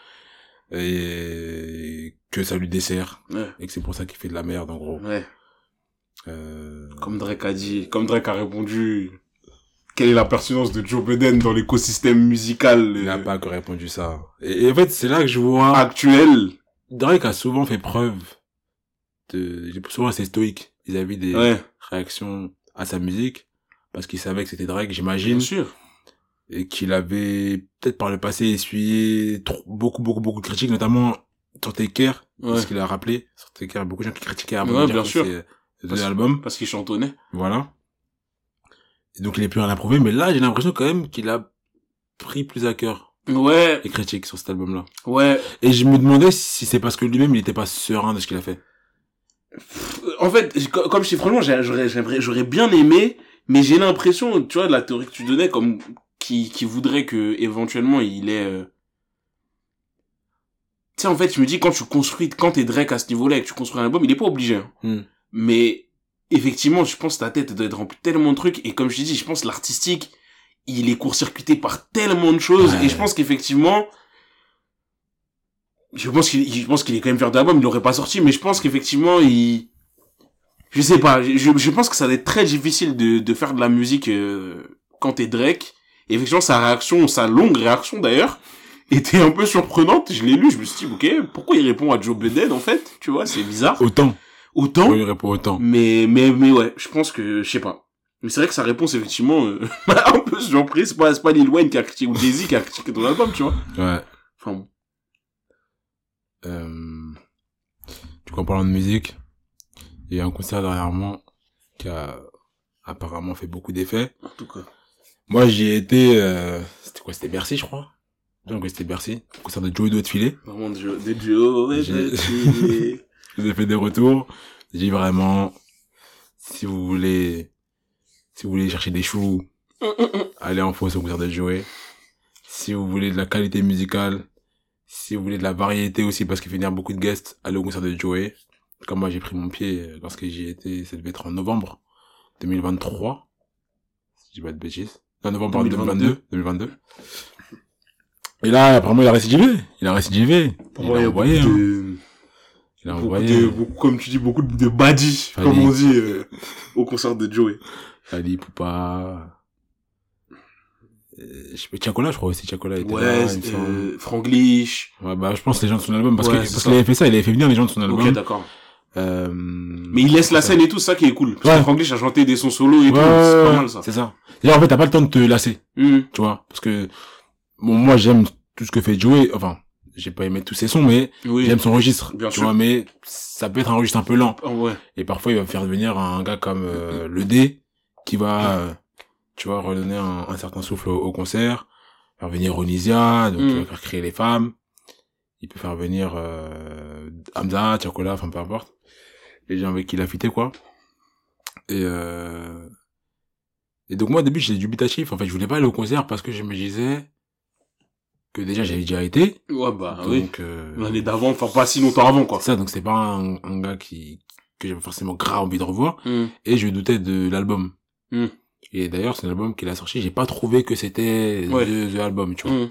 Et que ça lui dessert. Ouais. Et que c'est pour ça qu'il fait de la merde, en gros. Ouais. Euh... Comme Drake a dit, comme Drake a répondu, quelle est la pertinence de Joe Biden dans l'écosystème musical Il n'a euh, pas encore répondu ça. Et, et en fait, c'est là que je vois... actuel? Drake a souvent fait preuve de, il est souvent assez stoïque vis-à-vis des Ouais. réactions à sa musique. parce qu'il savait que c'était Drake, Bien j'imagine, sûr. et qu'il avait peut-être par le passé essuyé trop- beaucoup, beaucoup, beaucoup de critiques, notamment sur Taker, Ouais. ce qu'il a rappelé. Sur a beaucoup de gens qui critiquaient avant Ouais, bien sûr. euh, Parce- de l'album. Parce qu'il chantonnait. Voilà. Donc il est plus rien à prouver, mais là j'ai l'impression quand même qu'il a pris plus à cœur Ouais, les critiques sur cet album-là. ouais. Et je me demandais si c'est parce que lui-même il était pas serein de ce qu'il a fait. En fait, comme je dis, franchement, j'aurais, j'aurais bien aimé, mais j'ai l'impression, tu vois, de la théorie que tu donnais, comme, qui, qui voudrait que, éventuellement, il est, euh... tu sais, en fait, je me dis, quand tu construis, quand t'es Drake à ce niveau-là et que tu construis un album, il est pas obligé, hein. Hmm. Mais, effectivement, je pense que ta tête doit être remplie de tellement de trucs, et comme je t'ai dit, je pense que l'artistique, il est court-circuité par tellement de choses, Ouais. et je pense qu'effectivement, je pense qu'il, je pense qu'il est quand même fier d'album, il l'aurait pas sorti, mais je pense qu'effectivement, il, je sais pas, je, je pense que ça va être très difficile de, de faire de la musique euh, quand t'es Drake. Et effectivement, sa réaction, sa longue réaction d'ailleurs, était un peu surprenante. Je l'ai lu, je me suis dit, ok, pourquoi il répond à Joe Biden en fait? Tu vois, c'est bizarre. Autant. Autant, Pourquoi il répond autant. mais mais mais ouais, je pense que je sais pas. Mais c'est vrai que sa réponse effectivement euh, un peu surprise. C'est pas c'est pas Lil Wayne qui a critiqué ou Jay-Z qui a critiqué ton album, tu vois. Ouais. Enfin bon. Euh... Du coup, en parlant de musique, il y a un concert dernièrement qui a apparemment fait beaucoup d'effets. En tout cas. Moi, j'y ai été, euh... c'était quoi? C'était Bercy, je crois. Donc, c'était Bercy. Concert de Joey Doit de filer. Vraiment de Joe, de De Chile. J'ai fait des retours. J'ai vraiment, si vous voulez, si vous voulez chercher des choux, allez en fausse au concert de Joey. Si vous voulez de la qualité musicale, si vous voulez de la variété aussi, parce qu'il fait venir beaucoup de guests, allez au concert de Joey. Comme moi, j'ai pris mon pied lorsque j'y étais, ça devait être en novembre 2023. Si je dis pas de bêtises. Non, novembre 2022. 2022. Et là, apparemment, il a récidivé. Il a récidivé. Il a envoyé, hein. Il a beaucoup envoyé. de, beaucoup, comme tu dis, beaucoup de badis, comme on dit, euh, au concert de Joey. Ali Poupa. Euh, je sais pas, Tiakola, je crois aussi, Tiakola était Ouais, là, euh, Franglish. Ouais, bah, je pense les gens de son album, parce Ouais, que, parce qu'il avait fait ça, il avait fait venir les gens de son album. Ok, d'accord. euh, Mais il laisse la scène et tout, c'est ça qui est cool. Parce Ouais. que Franglish a chanté des sons solo et ouais, tout, c'est pas mal ça. C'est ça. D'ailleurs, en fait, t'as pas le temps de te lasser, Mhm. tu vois, parce que, bon, moi, j'aime tout ce que fait Joey, enfin, j'ai pas aimé tous ses sons, mais Oui. j'aime son registre, Bien tu sûr. vois, mais ça peut être un registre un peu lent. Ouais. Et parfois, il va faire venir un gars comme euh, le D, qui va, euh, tu vois, redonner un, un certain souffle au, au concert, faire venir Onisia, donc Mm. il va faire créer les femmes. Il peut faire venir euh, Hamza, Tiakola, enfin peu importe. Les gens avec qui il a fité, quoi. Et euh... et donc moi, au début, j'étais dubitatif. En fait, je voulais pas aller au concert parce que je me disais que déjà, j'avais déjà été. Ouais, bah oui. donc, euh, L'année d'avant, enfin pas si longtemps avant, quoi. c'est ça, donc c'est pas un, un gars qui que j'avais forcément grave envie de revoir Mhm. et je doutais de l'album. Mm. Et d'ailleurs, c'est un album qu'il a sorti, j'ai pas trouvé que c'était Ouais. the, the album, tu vois. Mhm.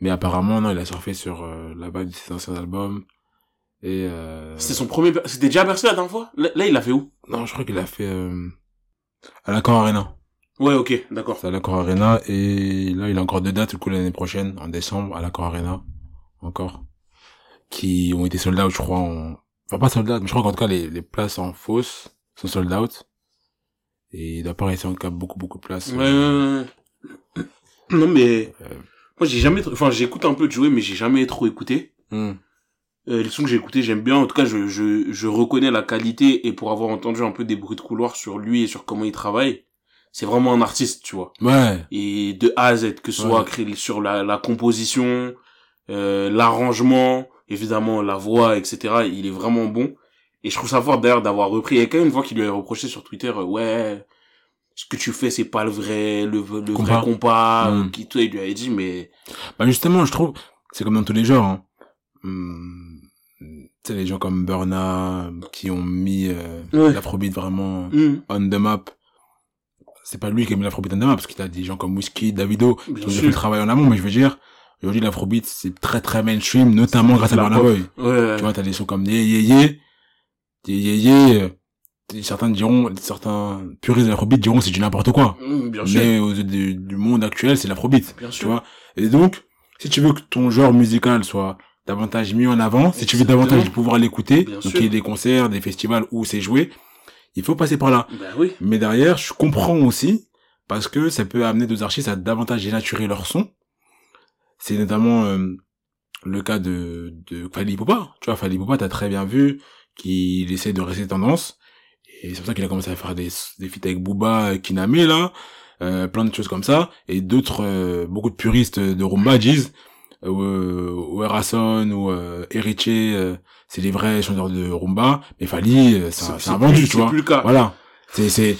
Mais apparemment, non, il a surfé sur euh, la vibe de ses anciens albums. Et euh... C'était son premier, c'était déjà Bercy la dernière fois? Là, là, il l'a fait où? Non, je crois qu'il a fait euh, à l'Accor Arena. Ouais, ok, d'accord. C'est à l'Accor Arena et là, il a encore deux dates, du coup, l'année prochaine, en décembre, à l'Accor Arena, encore, qui ont été sold out, je crois, en... Enfin, pas sold out, mais je crois qu'en tout cas, les, les places en fausse sont sold out. Et il doit pas rester en cas beaucoup, beaucoup de places. Ouais, ouais, ouais. Non, mais, Euh. moi, j'ai jamais, trop- enfin, j'écoute un peu de jouer, mais j'ai jamais trop écouté. Hmm. Euh, les sons que j'ai écoutés, j'aime bien. En tout cas, je, je, je reconnais la qualité et pour avoir entendu un peu des bruits de couloir sur lui et sur comment il travaille, c'est vraiment un artiste, tu vois. Ouais. Et de A à Z, que ce soit Ouais. sur la, la composition, euh, l'arrangement, évidemment la voix, etc. Il est vraiment bon. Et je trouve ça fort d'ailleurs d'avoir repris. Il y a quand même une voix qui lui a reproché sur Twitter, euh, ouais, ce que tu fais c'est pas le vrai, le, le Compas. vrai compas. Mm. euh, Qui toi il lui avait dit, mais Bah justement, je trouve, c'est comme dans tous les genres. Hein. Hum, tu sais, les gens comme Burna, qui ont mis euh, Ouais. l'afrobeat vraiment Mm. on the map. C'est pas lui qui a mis l'afrobeat the map, parce qu'il a des gens comme Whiskey, Davido, Bien qui ont fait sûr. le travail en amont, mais je veux dire, aujourd'hui l'afrobeat, c'est très très mainstream, notamment grâce à Burna. Boy. Ouais. Tu vois, t'as des sons comme Yé Yé Yé, Yé Yé Yé, certains diront, certains puristes de l'afrobeat diront c'est du n'importe quoi. Mm, bien sûr. Mais aux yeux du, du monde actuel, c'est l'afrobeat. Tu sûr. vois. Et donc, si tu veux que ton genre musical soit davantage mis en avant, si tu veux davantage pouvoir l'écouter, donc sûr. il y ait des concerts, des festivals où c'est joué, il faut passer par là. Bah oui. Mais derrière, je comprends aussi parce que ça peut amener deux artistes à davantage dénaturer leur son. C'est notamment euh, le cas de, de Fali Poupa. Tu vois, Fali Poupa, t'as très bien vu qu'il essaie de rester tendance. Et c'est pour ça qu'il a commencé à faire des, des feats avec Booba, Kiname, là, euh, plein de choses comme ça. Et d'autres, euh, beaucoup de puristes de Rumba disent, ou Erason, ou euh, Eriche, euh, c'est les vrais chanteurs de Rumba. Mais Fali, euh, c'est un- vendu, tu vois. C'est plus le cas. Voilà. C'est, c'est,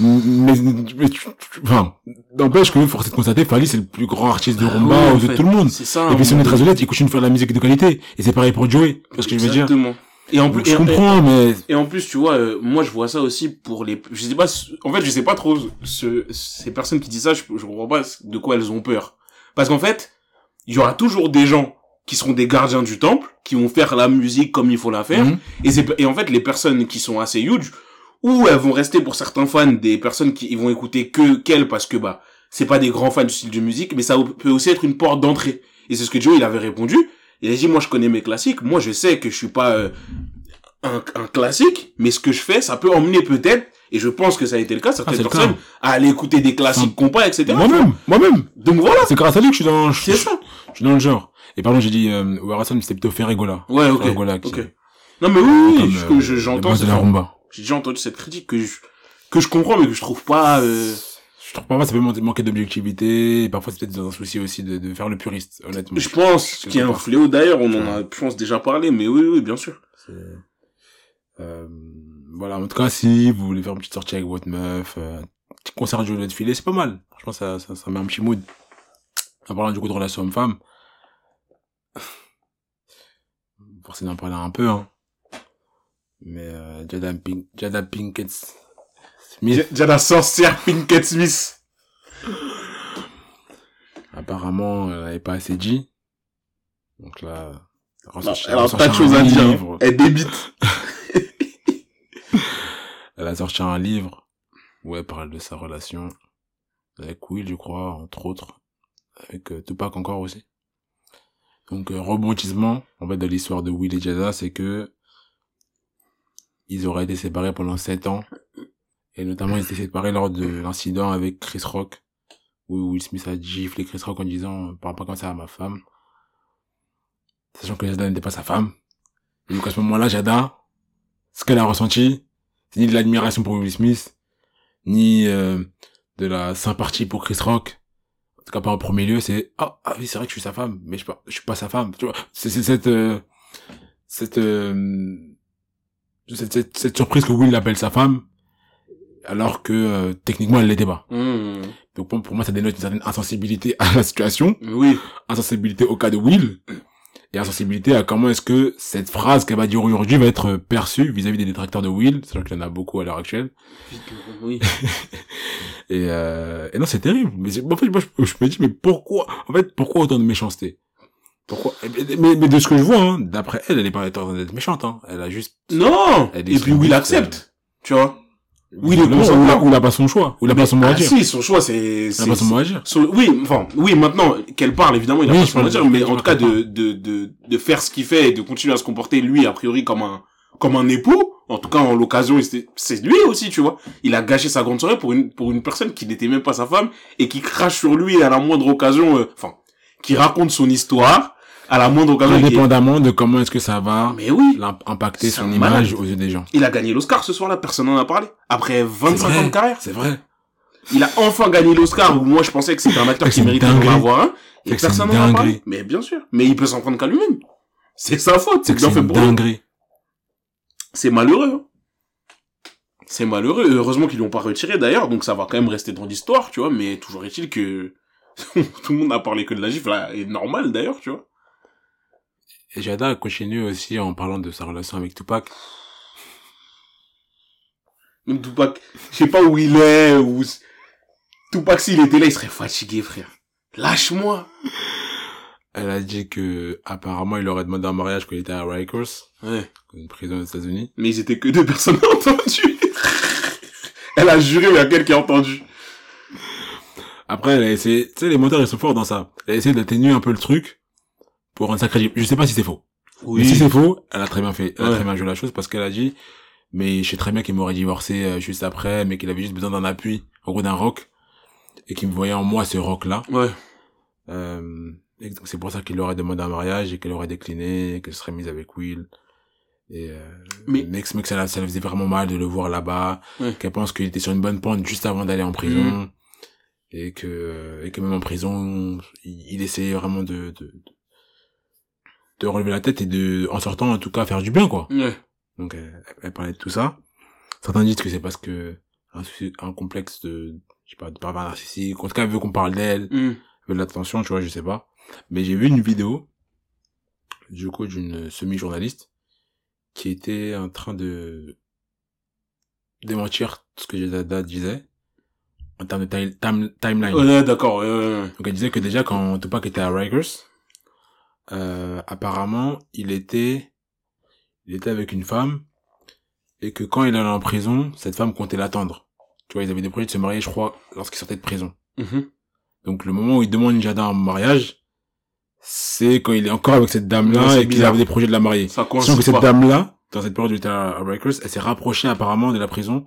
mais, mais tu- tu- enfin, n'empêche que, force est de constater, Fali, c'est le plus grand artiste de Ah Rumba aux yeux de tout le monde. C'est ça. Et puis, si on est hein. très honnête, il continue de faire de la musique de qualité. Et c'est pareil pour Joey. Tu vois ce que je veux dire? Exactement. Et en plus, je et- comprends, mais, Et en plus, tu vois, euh, moi je vois ça aussi pour les, je sais pas, en fait, je sais pas trop ce, ces personnes qui disent ça, je, je comprends pas de quoi elles ont peur. Parce qu'en fait, il y aura toujours des gens qui seront des gardiens du temple, qui vont faire la musique comme il faut la faire. Mhm. Et en fait, les personnes qui sont assez huge, ou elles vont rester pour certains fans des personnes qui ils vont écouter que qu'elles parce que bah, c'est pas des grands fans du style de musique, mais ça peut aussi être une porte d'entrée. Et c'est ce que Joe, il avait répondu. Il a dit, moi, je connais mes classiques. Moi, je sais que je suis pas euh, un, un classique, mais ce que je fais, ça peut emmener peut-être, et je pense que ça a été le cas, certaines Ah, personnes, à aller écouter des classiques compas, etc. moi-même, moi-même. Donc voilà, C'est grâce à lui que je suis dans, c'est ça. Je suis dans le genre. Et pardon, j'ai dit, euh, Warason, mais c'était plutôt Ferregola. Ouais, ok. Ferregola qui-. Non, mais oui, oui, comme, je- euh, je- le j'entends, boss de ça. la rumba. j'ai déjà entendu cette critique que je, que je comprends, mais que je trouve pas, euh, Je trouve pas ça peut man- manquer d'objectivité, et parfois c'est peut-être dans un souci aussi de, de faire le puriste, honnêtement. je pense qu'il y a un fléau d'ailleurs, on en a, je pense, déjà parlé, mais oui, oui, bien sûr. Euh, voilà, en tout cas, si vous voulez faire une petite sortie avec votre meuf, euh, petit concert de jeu de filet, c'est pas mal. Franchement, ça, ça, ça met un petit mood. En parlant du coup de relation homme-femme, forcé d'en parler un peu, hein. Mais euh, Jada, Pink, Jada Pinkett Smith, la sorcière Pinkett Smith. apparemment, elle n'avait pas assez dit. Donc là, elle Non, ressorti- elle a ressorti pas de choses un à dire. livre. Elle débite. Elle a sorti un livre où elle parle de sa relation avec Will, je crois, entre autres, avec euh, Tupac encore aussi. Donc euh, rebondissement, en fait, de l'histoire de Will et Jada, c'est que ils auraient été séparés pendant sept ans, et notamment ils étaient séparés lors de l'incident avec Chris Rock, où Will Smith a giflé Chris Rock en disant « parle pas comme ça à ma femme », sachant que Jada n'était pas sa femme. Donc à ce moment-là, Jada, ce qu'elle a ressenti, c'est ni de l'admiration pour Will Smith, ni euh, de la sympathie pour Chris Rock. En tout cas, pas en premier lieu, c'est ah, ah oui, c'est vrai que je suis sa femme, mais je suis pas, je suis pas sa femme. Tu vois, c'est cette euh, cette, euh, cette cette cette surprise que Will l'appelle sa femme, alors que euh, techniquement elle l'était pas. Mmh. Donc pour, pour moi, ça dénote une certaine insensibilité à la situation, Oui. insensibilité au cas de Will, et insensibilité à comment est-ce que cette phrase qu'elle va dire aujourd'hui va être perçue vis-à-vis des détracteurs de Will, sachant qu'il y en a beaucoup à l'heure actuelle. Oui. Et, euh, et non, c'est terrible. Mais en fait, moi, je, je me dis, mais pourquoi, en fait, pourquoi autant de méchanceté? Pourquoi? Mais, mais- de ce que je vois, hein, d'après elle, elle est pas en train d'être méchante, hein. Elle a juste, Non! Et puis Will accepte. Tu vois? Oui, ou, ou il a pas son choix, ou il a pas son mot à Ah dire. si, son choix, c'est... Il a pas son mot à dire. son- Oui, enfin, oui, maintenant qu'elle parle, évidemment, il a Oui, pas son mot à dire, mais en tout cas, de, de, de, de faire ce qu'il fait et de continuer à se comporter, lui, a priori, comme un, comme un époux. En tout cas, en l'occasion, c'est lui aussi, tu vois. Il a gâché sa grande soirée pour une, pour une personne qui n'était même pas sa femme et qui crache sur lui à la moindre occasion, euh, enfin, qui raconte son histoire à la moindre occasion. Indépendamment de comment est-ce que ça va Mais oui, impacter son image aux yeux des gens. il a gagné l'Oscar ce soir-là, personne n'en a parlé. Après 25 C'est ans de carrière. C'est vrai. Il a enfin gagné l'Oscar où moi je pensais que c'était un acteur qui méritait d'en avoir un. Et que personne n'en a parlé. Mais bien sûr. Mais il peut s'en prendre qu'à lui-même. C'est sa faute. C'est que c'est dinguerie. C'est malheureux. hein. C'est malheureux. Heureusement qu'ils l'ont pas retiré d'ailleurs, donc ça va quand même rester dans l'histoire, tu vois. Mais toujours est-il que tout le monde a parlé que de la gifle, là, et normal d'ailleurs, tu vois. Et Jada a continué aussi en parlant de sa relation avec Tupac. Même Tupac, je sais pas où il est, ou Tupac s'il était là, il serait fatigué, frère. Lâche-moi. Elle a dit que, apparemment, il aurait demandé un mariage quand il était à Rikers, Ouais. une prison aux États-Unis. Mais ils étaient que deux personnes entendues. Elle a juré, mais il y a quelqu'un qui a entendu. Après, elle a essayé, tu sais, les moteurs, ils sont forts dans ça. Elle a essayé d'atténuer un peu le truc pour rendre ça crédible. Je sais pas si c'est faux. Mais si c'est faux, elle a très bien fait, elle a Ouais. très bien joué la chose parce qu'elle a dit, mais je sais très bien qu'il m'aurait divorcé euh, juste après, mais qu'il avait juste besoin d'un appui, en gros d'un rock. et qui me voyait en moi ce rock-là. Ouais. Euh, et donc c'est pour ça qu'il aurait demandé un mariage et qu'elle aurait décliné, qu'elle serait mise avec Will. Et euh, Mais- mec, mec, ça, la- ça le faisait vraiment mal de le voir là-bas, Ouais. qu'elle pense qu'il était sur une bonne pente juste avant d'aller en prison, Mhm. et que et que même en prison, il, il essayait vraiment de, de de relever la tête et de, en sortant en tout cas, faire du bien quoi. Ouais. Donc elle, elle parlait de tout ça. Certains disent que c'est parce que un, souci- un complexe de, je sais pas, de pervers narcissique. En tout cas, elle veut qu'on parle d'elle, elle veut de l'attention, tu vois, je sais pas. Mais j'ai vu une vidéo, du coup, d'une semi-journaliste qui était en train de démentir ce que Jada disait en termes de time- time- timeline. Ouais, d'accord, ouais, ouais, ouais. Donc elle disait que déjà quand Tupac était à Rikers, euh, apparemment il était, il était avec une femme et que quand il allait en prison, cette femme comptait l'attendre. Tu vois, ils avaient des projets de se marier, je crois, lorsqu'il sortait de prison. Mhm. Donc le moment où il demande Jada en mariage, c'est quand il est encore avec cette dame-là et qu'il bizarre. avait des projets de la marier. Ça coïncide que cette dame-là, dans cette période où il était à Rikers, elle s'est rapprochée apparemment de la prison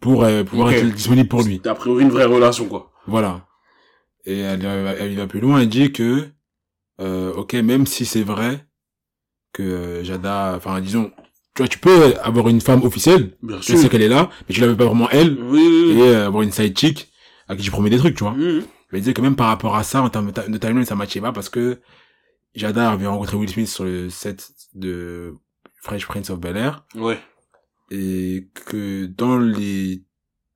pour euh, pouvoir être disponible pour lui. A priori une vraie relation, quoi. Voilà. Et elle, elle, elle va plus loin, elle dit que, euh, ok, même si c'est vrai que euh, Jada, enfin, disons, tu vois, tu peux avoir une femme officielle, Bien tu sûr. sais qu'elle est là, mais tu l'avais pas vraiment elle, Oui, oui, et euh, avoir une side chick à qui tu promets des trucs, tu vois. Mais elle disait que même par rapport à ça, en termes de, de timeline, ça matchait pas parce que Jada avait rencontré Will Smith sur le set de Fresh Prince of Bel-Air, Ouais. et que dans les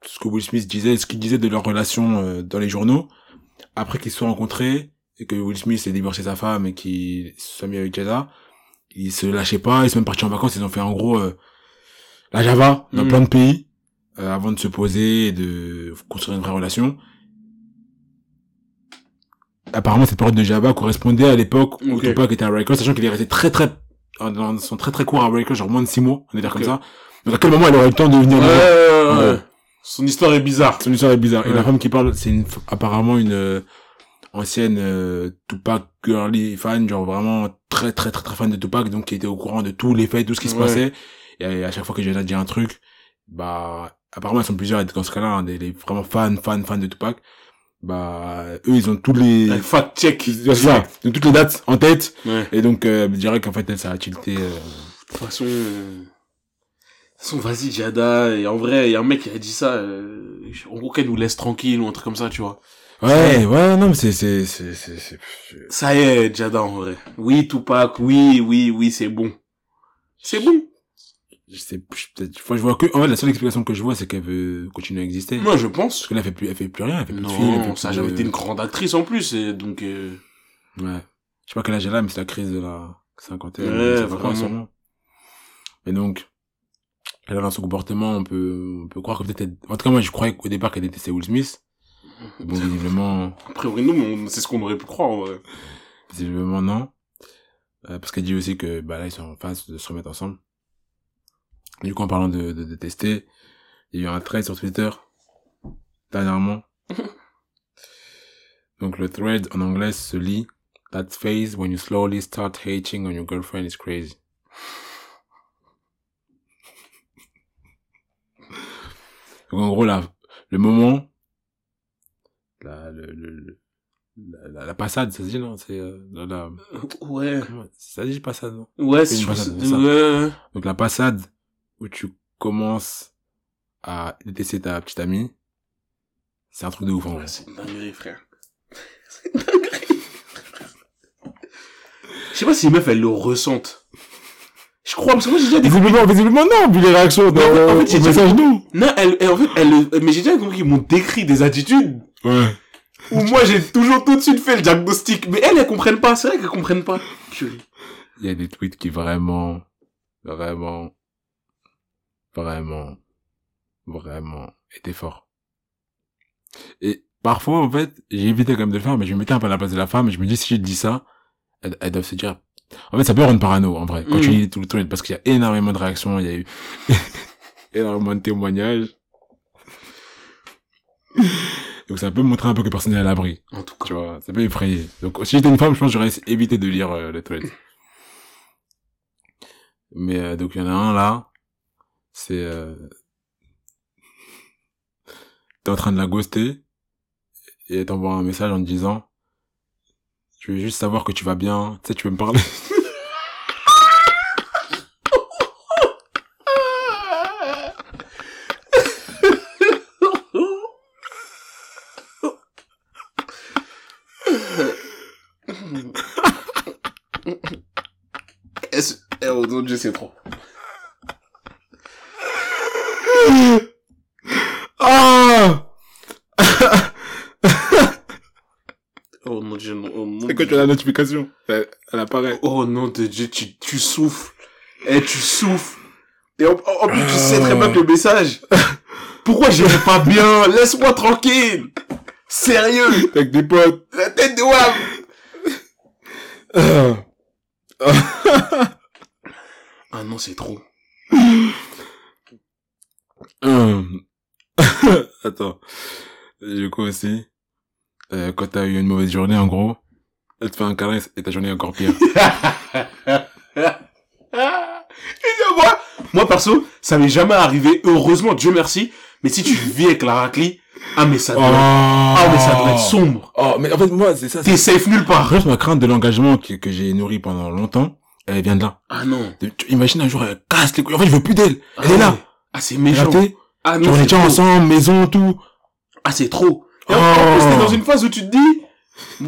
ce que Will Smith disait, ce qu'il disait de leur relation euh, dans les journaux, après qu'ils se soient rencontrés et que Will Smith ait divorcé sa femme et qu'il se soit mis avec Jada, ils se lâchaient pas, ils sont même partis en vacances, ils ont fait en gros euh, la Java dans Mhm. plein de pays euh, avant de se poser et de construire une vraie relation. Apparemment, cette période de Java correspondait à l'époque où Ok. Tupac était à Rikers, sachant qu'il est resté très très dans son très très court à Rikers, genre moins de six mois, on va dire comme ça. Donc à quel moment elle aurait eu le temps de venir voir ouais, ouais. Ouais. Son histoire est bizarre. Son histoire est bizarre. Et la femme qui parle, c'est une, apparemment une euh, ancienne euh, Tupac girly fan, genre vraiment très très très très fan de Tupac, donc qui était au courant de tous les faits, tout ce qui se passait. Et à, chaque fois que j'ai dit un truc, bah apparemment elles sont plusieurs dans ce cas-là, hein, des, des vraiment fans fans fans de Tupac. Bah eux ils ont tous les c'est ça, ils ont toutes les dates en tête. Ouais. Et donc euh, je dirais qu'en fait ça a tilté. euh, De toute façon, euh, de toute façon, vas-y, Jada. Et en vrai, il y a un mec qui a dit ça. Euh, en gros, qu'elle nous laisse tranquille ou un truc comme ça, tu vois. Ouais ouais non mais c'est c'est c'est c'est c'est- Ça y est, Jada, en vrai. Oui, Tupac, oui, oui, oui, c'est bon. C'est bon. je sais peut-être je vois que en fait la seule explication que je vois c'est qu'elle veut continuer à exister. Moi, je pense. Parce que là, elle fait plus, elle fait plus rien, elle fait plus de films, Non, ça a jamais été une grande actrice en plus, et donc, euh, Ouais. Je sais pas quel âge elle a, mais c'est la crise de la cinquantaine. Ouais, vraiment. Et donc, elle a dans son comportement, on peut, on peut croire que peut-être, elle- en tout cas, moi, je croyais qu'au départ qu'elle détestait Will Smith. Bon, visiblement, a priori, nous, on- c'est ce qu'on aurait pu croire, en vrai. visiblement non. Euh, parce qu'elle dit aussi que, bah là, ils sont en phase de se remettre ensemble. Du coup, en parlant de, de détester, il y a eu un thread sur Twitter, dernièrement. Donc, le thread en anglais se lit, That phase when you slowly start hating on your girlfriend is crazy. Donc, en gros, là, le moment, la, le, le, la, la, la passade, ça se dit, non? C'est, euh, la, la- Ouais. comment- ça se dit passade, non? Ouais, C'est une passade, ouais, c'est ça. ouais. Donc la passade où tu commences à détester ta petite amie, c'est un truc de ouf en vrai. C'est une dinguerie, frère. C'est une dinguerie. Je sais pas si les meufs, elles le ressentent. Je crois, parce que moi, j'ai déjà des... Visiblement, visiblement non, vu les réactions message nous. Non, elles, elles- en fait, elles, le- mais j'ai déjà compris qu'ils m'ont décrit des attitudes Ouais. où moi, j'ai toujours tout de suite fait le diagnostic. Mais elles, elles comprennent pas. C'est vrai qu'elles comprennent pas. Il y a des tweets qui vraiment, vraiment, vraiment, vraiment étaient forts. Et parfois, en fait, j'ai évité quand même de le faire, mais je me mettais un peu à la place de la femme et je me dis, si je dis ça, elles, elles doivent se dire, en fait, ça peut rendre parano, en vrai, quand tu lis tout le tweet, parce qu'il y a énormément de réactions, il y a eu énormément de témoignages. Donc ça peut montrer un peu que personne n'est à l'abri, En tout tu cas. vois, ça peut effrayer. Donc si j'étais une femme, je pense que j'aurais évité de lire euh, les tweets. Mais euh, donc il y en a un là, c'est euh, t'es en train de la ghoster et elle t'envoie un message en te disant, je veux juste savoir que tu vas bien, tu sais, tu peux me parler. Est-ce... Oh mon dieu, c'est trop. Ah! Oh mon dieu, non, oh mon Et quand dieu. tu as la notification, elle, elle apparaît. Oh non de Dieu, tu, tu souffles. Eh, tu souffles. Et en, en- en plus, tu sais très bien que le message. Pourquoi j'irai pas bien? Laisse-moi tranquille. Sérieux. Avec des potes. La tête de Wam. Ah. Ah non, c'est trop. Hum. Attends. Du coup aussi, euh, quand t'as eu une mauvaise journée, en gros, elle te fait un câlin et ta journée est encore pire. Moi, moi perso, ça m'est jamais arrivé. Heureusement, Dieu merci. Mais si tu vis avec la raclie, ah mais ça doit, ah mais ça doit être sombre. Oh, mais en fait, moi, c'est ça. T'es safe nulle part. Après, ma crainte de l'engagement que, que j'ai nourri pendant longtemps, elle vient de là. Ah non. Tu, imagines un jour, elle casse les couilles. En fait, je veux plus d'elle. Elle Ah est là. Ah c'est méchant. Ah non, on était ensemble, maison, tout. Ah c'est trop. Et en- Oh. en plus, t'es dans une phase où tu te dis,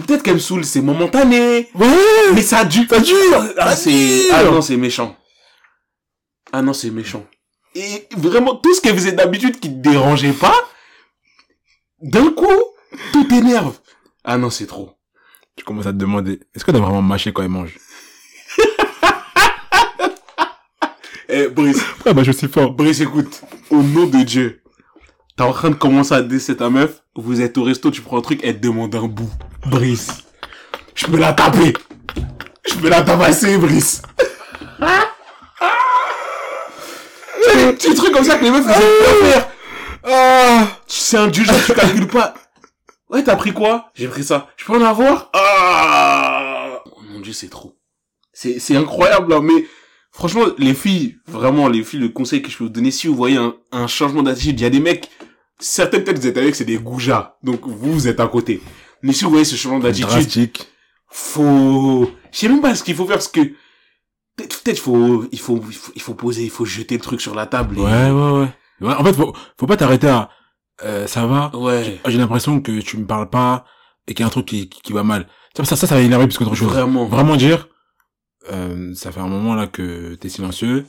peut-être qu'elle me saoule, c'est momentané. Ouais. Mais ça dure. Ça dure. Ah c'est, ah non, c'est méchant. Ah non, c'est méchant. Et vraiment, tout ce qu'elle faisait d'habitude qui te dérangeait pas, d'un coup, tout t'énerve. Ah non, c'est trop. Tu commences à te demander, est-ce qu'elle a vraiment mâché quand elle mange? Eh, Brice, Ah, bah, je suis fort. Brice, écoute. Au nom de Dieu. T'es en train de commencer à déceler ta meuf. Vous êtes au resto, tu prends un truc, elle te demande un bout. Brice. Je peux la taper. Je peux la tabasser, Brice. Petits trucs comme ça que les meufs, ils aiment faire. Ah. C'est un dieu, genre, tu calcules pas. Ouais, t'as pris quoi? J'ai pris ça. Je peux en avoir? Ah! Oh mon dieu, c'est trop. C'est, c'est incroyable, là, mais franchement, les filles, vraiment, les filles, le conseil que je peux vous donner, si vous voyez un, un changement d'attitude, il y a des mecs, certaines peut-être vous êtes avec, c'est des goujats. Donc, vous, vous êtes à côté. Mais si vous voyez ce changement d'attitude, faut, je sais même pas ce qu'il faut faire, parce que, peut-être, peut-être, faut, il faut, il faut, il faut poser, il faut jeter le truc sur la table. et- Ouais, ouais, ouais. Ouais, En fait, faut, faut pas t'arrêter à, euh, ça va. Ouais. J'ai l'impression que tu me parles pas et qu'il y a un truc qui, qui, qui va mal. Ça, ça, ça, ça va énerver plus qu'autre chose. Vraiment. Vraiment dire, euh, ça fait un moment là que t'es silencieux.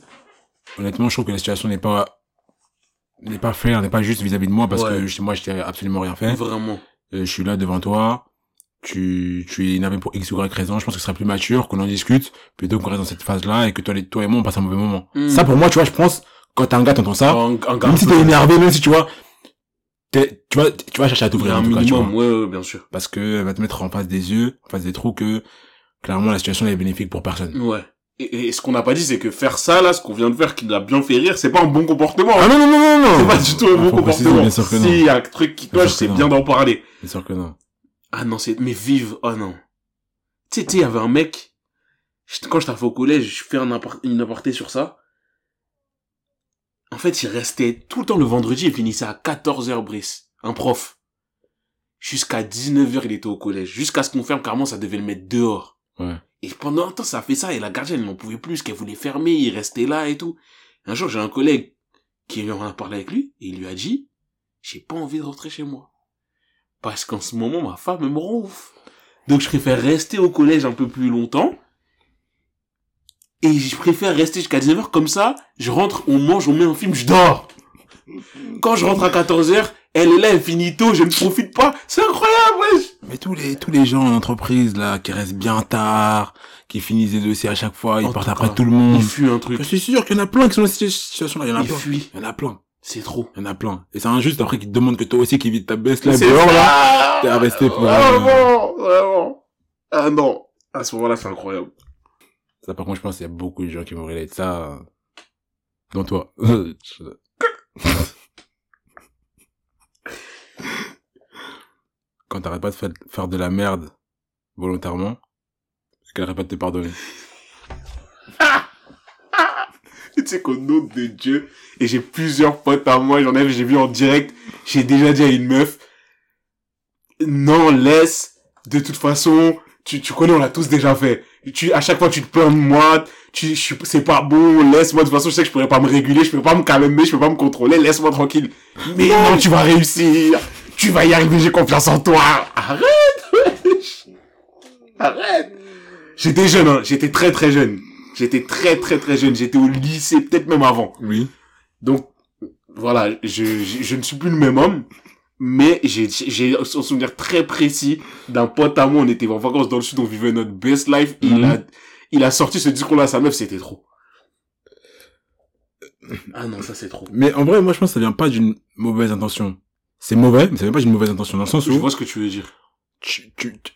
Honnêtement, je trouve que la situation n'est pas, n'est pas fair, n'est pas juste vis-à-vis de moi parce Ouais. que chez moi, je t'ai absolument rien fait. Vraiment. Euh, je suis là devant toi. Tu, tu es énervé pour X ou Y raison. Je pense que ce serait plus mature qu'on en discute plutôt qu'on reste dans cette phase-là et que toi, et moi, on passe un mauvais moment. Mm. Ça, pour moi, tu vois, je pense, quand t'as un gars, t'entends ça, un gars même si t'es énervé, même si tu vois, t'es, tu vas, tu vas chercher à t'ouvrir en un tout cas, tu vois. minimum, ouais, ouais, bien sûr. Parce que elle va te mettre en face des yeux, en face des trous que, clairement, la situation est bénéfique pour personne. Ouais. Et, et ce qu'on n'a pas dit, c'est que faire ça, là, ce qu'on vient de faire, qui l'a bien fait rire, c'est pas un bon comportement. Ah non, non, non, non, non! c'est pas du tout un bon comportement. S'il y a un truc qui cloche, c'est bien d'en parler. Bien sûr que non. Ah non, c'est, mais vive, oh non. Tu sais, tu sais, il y avait un mec, je- quand j'étais au collège, je fais un une aparté sur ça. En fait, il restait tout le temps le vendredi, il finissait à 14h, Brice. Un prof. Jusqu'à 19h, il était au collège. Jusqu'à ce qu'on ferme, carrément, ça devait le mettre dehors. Et pendant un temps, ça a fait ça, et la gardienne, elle n'en pouvait plus, qu'elle voulait fermer, il restait là et tout. Un jour, j'ai un collègue qui en a parlé avec lui, et il lui a dit, j'ai pas envie de rentrer chez moi. Parce qu'en ce moment, ma femme, me rend ouf. Donc, je préfère rester au collège un peu plus longtemps, et je préfère rester jusqu'à 19h, comme ça, je rentre, on mange, on met un film, je dors. Quand je rentre à 14h, elle est là, elle finit tôt, je ne profite pas. C'est incroyable, wesh. Mais tous les, tous les gens en entreprise, là, qui restent bien tard, qui finissent des dossiers à chaque fois, ils En partent tout après cas, tout le monde. Il fuit un truc. Je suis sûr qu'il y en a plein qui sont dans cette situation-là, il y en a Il plein. fuit. Il y en a plein. C'est trop. Il y en a plein. Et c'est injuste après qu'ils te demandent que toi aussi qui vis ta baisse là, C'est dehors là. t'es à rester pour, Vraiment, vraiment. Ah non. À ce moment-là, c'est incroyable. Ça, par contre, je pense qu'il y a beaucoup de gens qui vont relate ça. euh, Dont toi. Quand t'arrêtes pas de fa- faire de la merde volontairement, c'est qu'elle arrête pas de te pardonner. Tu sais qu'au nom de Dieu, et j'ai plusieurs potes à moi, j'en ai, j'ai vu en direct, j'ai déjà dit à une meuf, non, laisse. De toute façon, tu, tu connais, on l'a tous déjà fait. Tu, à chaque fois, tu te plains de moi. Tu, je c'est pas bon, laisse-moi. De toute façon, je sais que je pourrais pas me réguler, je peux pas me calmer, je peux pas me contrôler, laisse-moi tranquille. Mais non, tu vas réussir. Tu vas y arriver, j'ai confiance en toi. Arrête. Arrête. J'étais jeune, hein. J'étais très très jeune. J'étais très très très jeune. J'étais au lycée, peut-être même avant. Oui. Donc, voilà, je, je, je ne suis plus le même homme, mais j'ai, j'ai un souvenir très précis d'un pote à moi, on était en vacances dans le sud, on vivait notre best life, il Mhm. a, il a sorti ce discours-là à sa meuf, c'était trop. Ah non, ça c'est trop. Mais en vrai, moi, je pense que ça vient pas d'une mauvaise intention. C'est mauvais, mais ça vient pas d'une mauvaise intention, dans le sens Je où, vois ce que tu veux dire. tu, tu- tu-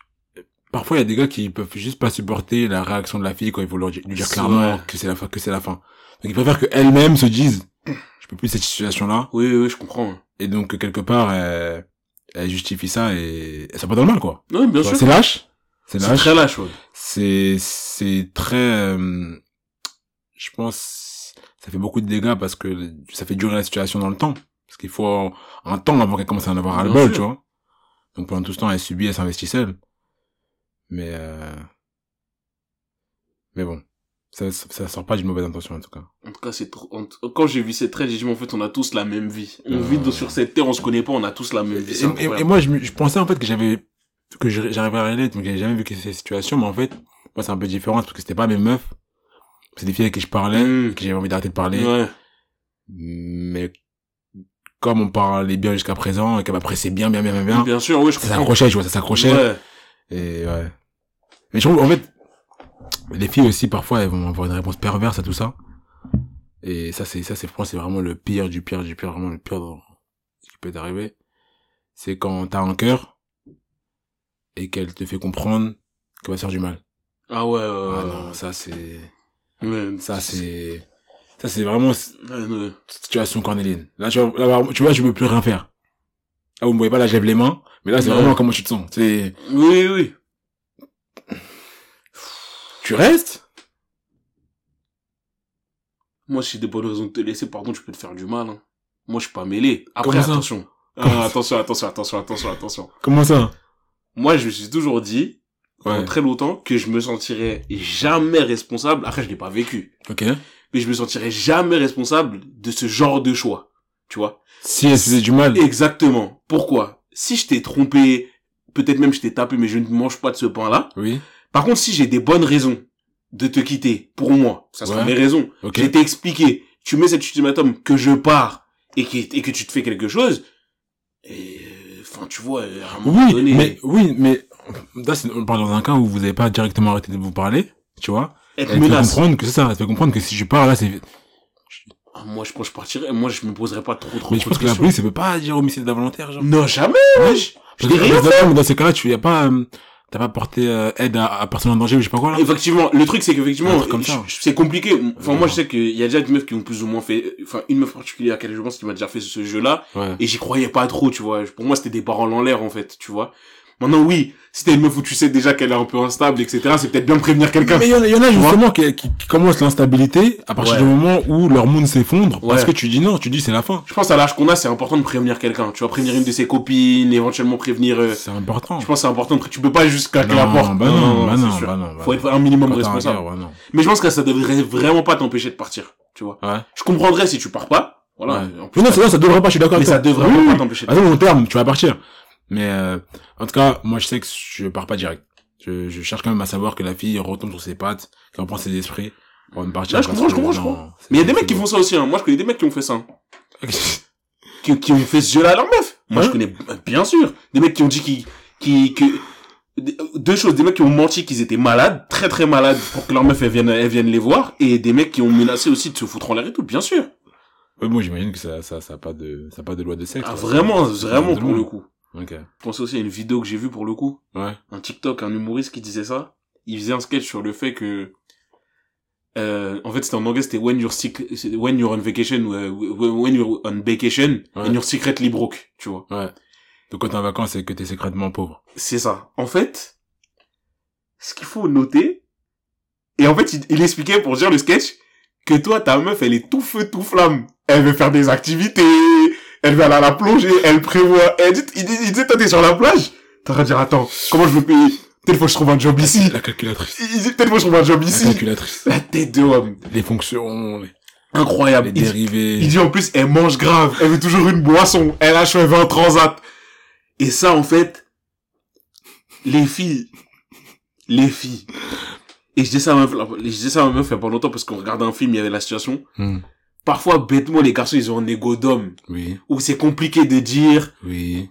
parfois, il y a des gars qui peuvent juste pas supporter la réaction de la fille quand il faut leur lui dire clairement vrai. que c'est la fin, que c'est la fin. Donc, ils préfèrent qu'elles-mêmes se disent, je peux plus cette situation-là, Oui, oui, oui, je comprends. et donc, que quelque part, elles, elles justifient ça et elles sont pas dans le mal, quoi. Non, bien sûr. C'est lâche. C'est C'est lâche. très lâche, ouais. c'est c'est très euh, je pense ça fait beaucoup de dégâts parce que ça fait durer la situation dans le temps parce qu'il faut un temps avant qu'elle commence à en avoir ras le bol tu vois donc pendant tout ce temps elle subit elle s'investit seule mais euh... mais bon ça, ça ça sort pas d'une mauvaise intention en tout cas En tout cas, c'est trop, quand j'ai vu cette traite, j'ai dit, mais en fait, on a tous la même vie. On Euh. vit sur cette terre, on se connaît pas, on a tous la même vie. et, moi je, pensais en fait que j'avais que j'arrivais à mais que j'avais jamais vu que ces situations mais en fait moi c'est un peu différent parce que c'était pas mes meufs c'est des filles avec qui je parlais Mm. que j'avais envie d'arrêter de parler Ouais. mais comme on parlait bien jusqu'à présent et qu'elle m'appréciait bien bien bien bien bien Bien sûr, ouais, je ça s'accrochait tu vois ça s'accrochait Ouais. et ouais mais je trouve en fait les filles aussi parfois elles vont avoir une réponse perverse à tout ça et ça c'est ça c'est c'est vraiment le pire du pire du pire vraiment le pire dans ce qui peut t'arriver c'est quand t'as un cœur et qu'elle te fait comprendre qu'elle va se faire du mal Ah ouais, ouais, ah ouais. non ça c'est Ouais. ça c'est ça c'est vraiment ouais. situation cornélienne. Là, tu vois, là, tu vois, je peux plus rien faire. Ah, vous me voyez pas, là, je lève les mains. Mais là, c'est vraiment comment tu te sens. C'est, Oui, oui. tu restes? Moi, si j'ai des bonnes raisons de te laisser, pardon, tu peux te faire du mal. Hein. Moi, je suis pas mêlé. Après, attention. Ah, attention, attention, attention, attention, attention. Comment ça? Moi, je me suis toujours dit, pendant Ouais. très longtemps, que je me sentirais jamais responsable. Après, je l'ai pas vécu. Ok. Mais je me sentirais jamais responsable de ce genre de choix. Tu vois? Si faisait du mal. Exactement. Pourquoi? Si je t'ai trompé, peut-être même je t'ai tapé, mais je ne mange pas de ce pain-là. Oui. Par contre, si j'ai des bonnes raisons de te quitter, pour moi, ça sera Ouais. mes raisons. Ok. J'ai t'ai expliqué, tu mets cet ultimatum que je pars et, qui, et que tu te fais quelque chose, et, euh, enfin, tu vois, à un moment Oui, donné, mais, oui, mais, là, c'est, on parle dans un cas où vous avez pas directement arrêté de vous parler, tu vois. Être Elle te fait menace. comprendre que c'est ça, elle fait comprendre que si je pars là, c'est, Ah, moi, je pense que je partirais, moi, je me poserais pas trop, trop, mais je pense que la police, elle peut pas dire homicide involontaire, genre. Non, jamais, wesh. Je n'ai que- rien fait. dans ces cas-là, tu a pas, euh, t'as pas porté euh, aide à, à personne en danger ou je sais pas quoi là. Effectivement, le truc c'est qu'effectivement, c'est compliqué. Enfin, Ouais. moi je sais qu'il y a déjà des meufs qui ont plus ou moins fait, enfin une meuf particulière à laquelle je pense qui m'a déjà fait ce jeu-là, Ouais. et j'y croyais pas trop, tu vois. Pour moi c'était des paroles en l'air en fait, tu vois. Maintenant oui, si t'es une meuf où tu sais déjà qu'elle est un peu instable, etc., c'est peut-être bien de prévenir quelqu'un. Mais il y en a, y en a justement qui, qui, qui commencent l'instabilité à partir Ouais. du moment où leur monde s'effondre parce Ouais. que tu dis non, tu dis c'est la fin. Je pense à l'âge qu'on a, c'est important de prévenir quelqu'un. Tu vois, prévenir une de ses copines, éventuellement prévenir. euh, C'est important. Je pense c'est important. de- Tu peux pas juste claquer la porte. bah non, bah c'est non, bah non, bah Faut être un minimum responsable. gars, ouais. Mais je pense que ça devrait vraiment pas t'empêcher de partir. Tu vois. Ouais. Je comprendrais si tu pars pas. Voilà. En plus, non, ça, ça devrait pas, je suis d'accord mais avec ça devrait oui. pas t'empêcher de À long terme, tu vas partir. Mais euh, en tout cas, moi je sais que je pars pas direct. Je, je cherche quand même à savoir que la fille retombe sur ses pattes, qu'elle reprend ses esprits avant de partir. Là, je comprends, je comprends, je comprends. Mais il y a des mecs qui bon. font ça aussi, hein. Moi, je connais des mecs qui ont fait ça. Qui, qui ont fait ce jeu-là à leur meuf. Moi, je connais, bien sûr, des mecs qui ont dit qu'ils, qui, que, deux choses, des mecs qui ont menti qu'ils étaient malades, très très malades, pour que leur meuf, elle vienne, elle vienne les voir, et des mecs qui ont menacé aussi de se foutre en l'air et tout, bien sûr. Ouais, moi j'imagine que ça, ça, ça a pas de, ça a pas de loi de sexe. Ah, vraiment, vraiment pour le coup. Ok. Je pense aussi à une vidéo que j'ai vue pour le coup. Ouais. un TikTok, un humoriste qui disait ça. Il faisait un sketch sur le fait que, euh, en fait, c'était en anglais, c'était when you're sick, when you're on vacation, euh, when you're on vacation, Ouais. and you're secretly broke, tu vois. Ouais. Donc quand t'es en vacances, c'est que t'es secrètement pauvre. C'est ça. En fait, ce qu'il faut noter, et en fait, il, il expliquait pour dire le sketch, que toi, ta meuf, elle est tout feu, tout flamme. Elle veut faire des activités, elle veut aller à la plongée, elle prévoit, elle dit, il, dit- il toi, t'es sur la plage, T'as de dire, attends, comment je veux payer? Peut-être faut que je trouve un job ici. La calculatrice. Il dit, peut-être faut que je trouve un job La ici. calculatrice. La tête de homme. Les fonctions, les, Incroyable. les Il- dérivés. Il dit en plus, elle mange grave. Elle veut toujours une boisson. Elle a un transat. Et ça, en fait, les filles, les filles. Et je dis ça à ma meuf, je disais ça à ma meuf il y a pas longtemps parce qu'on regardait un film, il y avait la situation. Hmm. Parfois, bêtement, les garçons, ils ont un ego d'homme. Oui, Où c'est compliqué de dire, oui,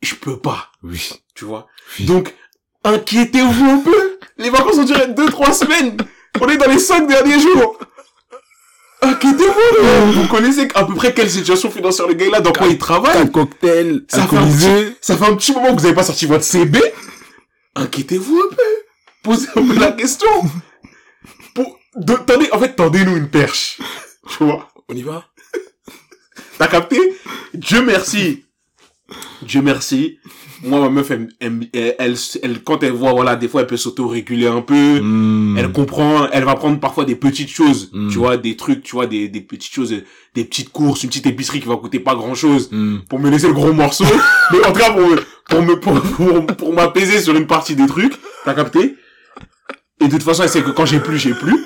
je peux pas. oui. Tu vois? Oui. Donc, inquiétez-vous un peu. Les vacances ont duré deux, trois semaines. On est dans les cinq derniers jours. Inquiétez-vous. Vous connaissez à peu près quelle situation financière le gars a, dans quoi il travaille. Quatre cocktails, Ça fait, un petit, ça fait un petit moment que vous avez pas sorti votre CB. Inquiétez-vous un peu. Posez un peu la question. Pour, de- tendez, en fait, tendez-nous une perche. Tu vois. On y va? T'as capté? Dieu merci. Dieu merci. Moi, ma meuf, elle, elle, elle, quand elle voit, voilà, des fois, elle peut s'auto-réguler un peu. Hmm. Elle comprend, elle va prendre parfois des petites choses, Mm. tu vois, des trucs, tu vois, des, des petites choses, des petites courses, une petite épicerie qui va coûter pas grand chose Hmm. pour me laisser le gros morceau. Mais en tout cas, pour me, pour me, pour, pour, pour m'apaiser sur une partie des trucs. T'as capté? Et de toute façon, elle sait que quand j'ai plus, j'ai plus.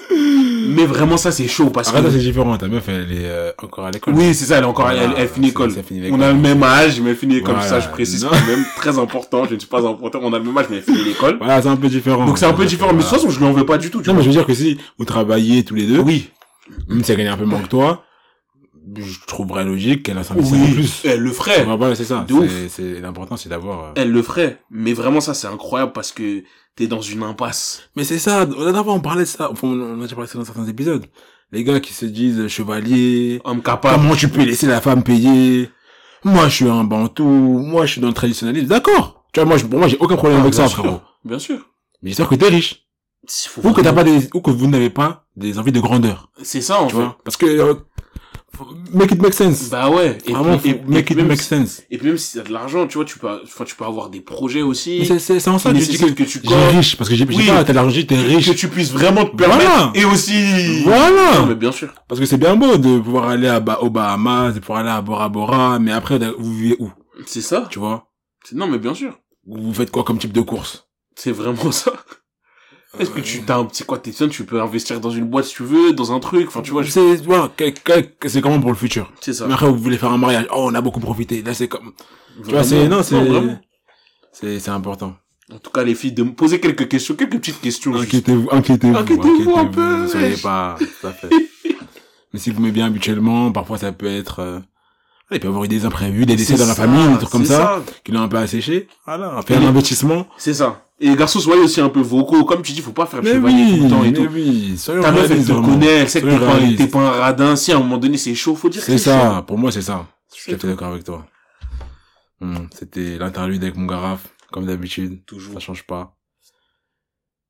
Mais vraiment, ça, c'est chaud parce Après, ça, que... c'est différent. Ta meuf, elle est euh, encore à l'école. Oui, c'est ça, elle est encore, elle, elle finit c'est- école. ça finit On l'école. a le même âge, mais elle finit l'école. Voilà. Ça, je précise quand même. Très important. Je ne suis pas important. On a le même âge, mais elle finit l'école. Voilà, c'est un peu différent. Donc c'est un peu différent. Mais de toute façon, je lui en veux pas du tout. tu Non, mais je veux dire que si vous travaillez tous les deux, Oui. même si elle gagne un peu moins que toi, je trouverais logique qu'elle a en Oui. plus. Elle le ferait. Voilà, c'est ça. C'est, l'important, c'est d'avoir, euh, Elle le ferait. Mais vraiment, ça, c'est incroyable parce que t'es dans une impasse. Mais c'est ça, fois on parlait de ça, enfin, on a déjà parlé de ça dans certains épisodes. Les gars qui se disent chevalier, Homme capable. comment tu peux laisser la femme payer? Moi je suis un bantou, moi je suis dans le traditionnalisme. D'accord. Tu vois, moi, pour moi j'ai aucun problème Ah, avec ça, sûr. frérot. Bien sûr. Mais j'espère que t'es riche. Ou que t'as pas des, ou que vous n'avez pas des envies de grandeur. C'est ça, en Tu fait. vois Parce que, euh, make it make sense. Bah ouais. Et Vraiment, puis, et, make et it make si- sense. et puis même si t'as de l'argent, tu vois, tu peux, enfin, tu peux avoir des projets aussi. c'est, c'est, c'est en ça que je dis que, que tu j'ai corps, riche, parce que j'ai, j'ai Oui. pas, t'as de l'argent, t'es que riche. tu puisses vraiment te permettre. Voilà. Et aussi. Voilà. Non, mais bien sûr. Parce que c'est bien beau de pouvoir aller à ba- aux Bahamas, de pouvoir aller à Bora Bora, mais après, vous vivez où? C'est ça. Tu vois? C'est- Non, mais bien sûr. Vous faites quoi comme type de course? C'est vraiment ça. Est-ce que tu t'as un petit quoi, t'es jeune, tu peux investir dans une boîte si tu veux, dans un truc, enfin, tu vois, je- c'est, voilà, c'est comment pour le futur. c'est ça. Mais après, vous voulez faire un mariage. Oh, on a beaucoup profité. Là, c'est comme, tu vois, c'est, non, c'est, c'est, c'est important. En tout cas, les filles, de me poser quelques questions, quelques petites questions. Inquiétez-vous, inquiétez-vous. Inquiétez-vous un peu, Ne soyez pas. Mais si vous m'aimez bien habituellement, parfois ça peut être, euh, il peut y avoir eu des imprévus, des décès dans la ça, famille, des trucs comme c'est ça, qui l'ont un peu asséché. Voilà, faire Et un investissement. C'est ça. Et les garçons, soyez aussi un peu vocaux. Comme tu dis, faut pas faire le chevalier tout oui, le temps et mais tout. oui, Ta meuf, elle te connaît, elle sait que t'es pas, pas un radin. Si à un moment donné c'est chaud, faut dire que C'est chaud. ça, pour moi c'est ça. Je suis tout à fait d'accord avec toi. Hum, C'était l'interlude avec mon garaf, comme d'habitude. Toujours. Ça change pas.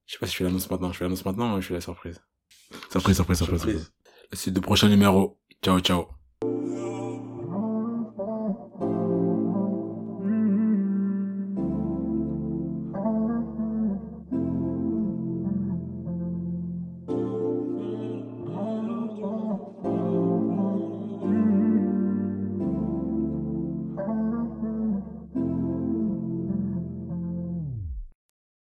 Je sais pas si je fais l'annonce maintenant. Je fais l'annonce maintenant ou je fais la surprise? Surprise, surprise, surprise, Surprise. C'est de prochain numéro. Ciao, ciao.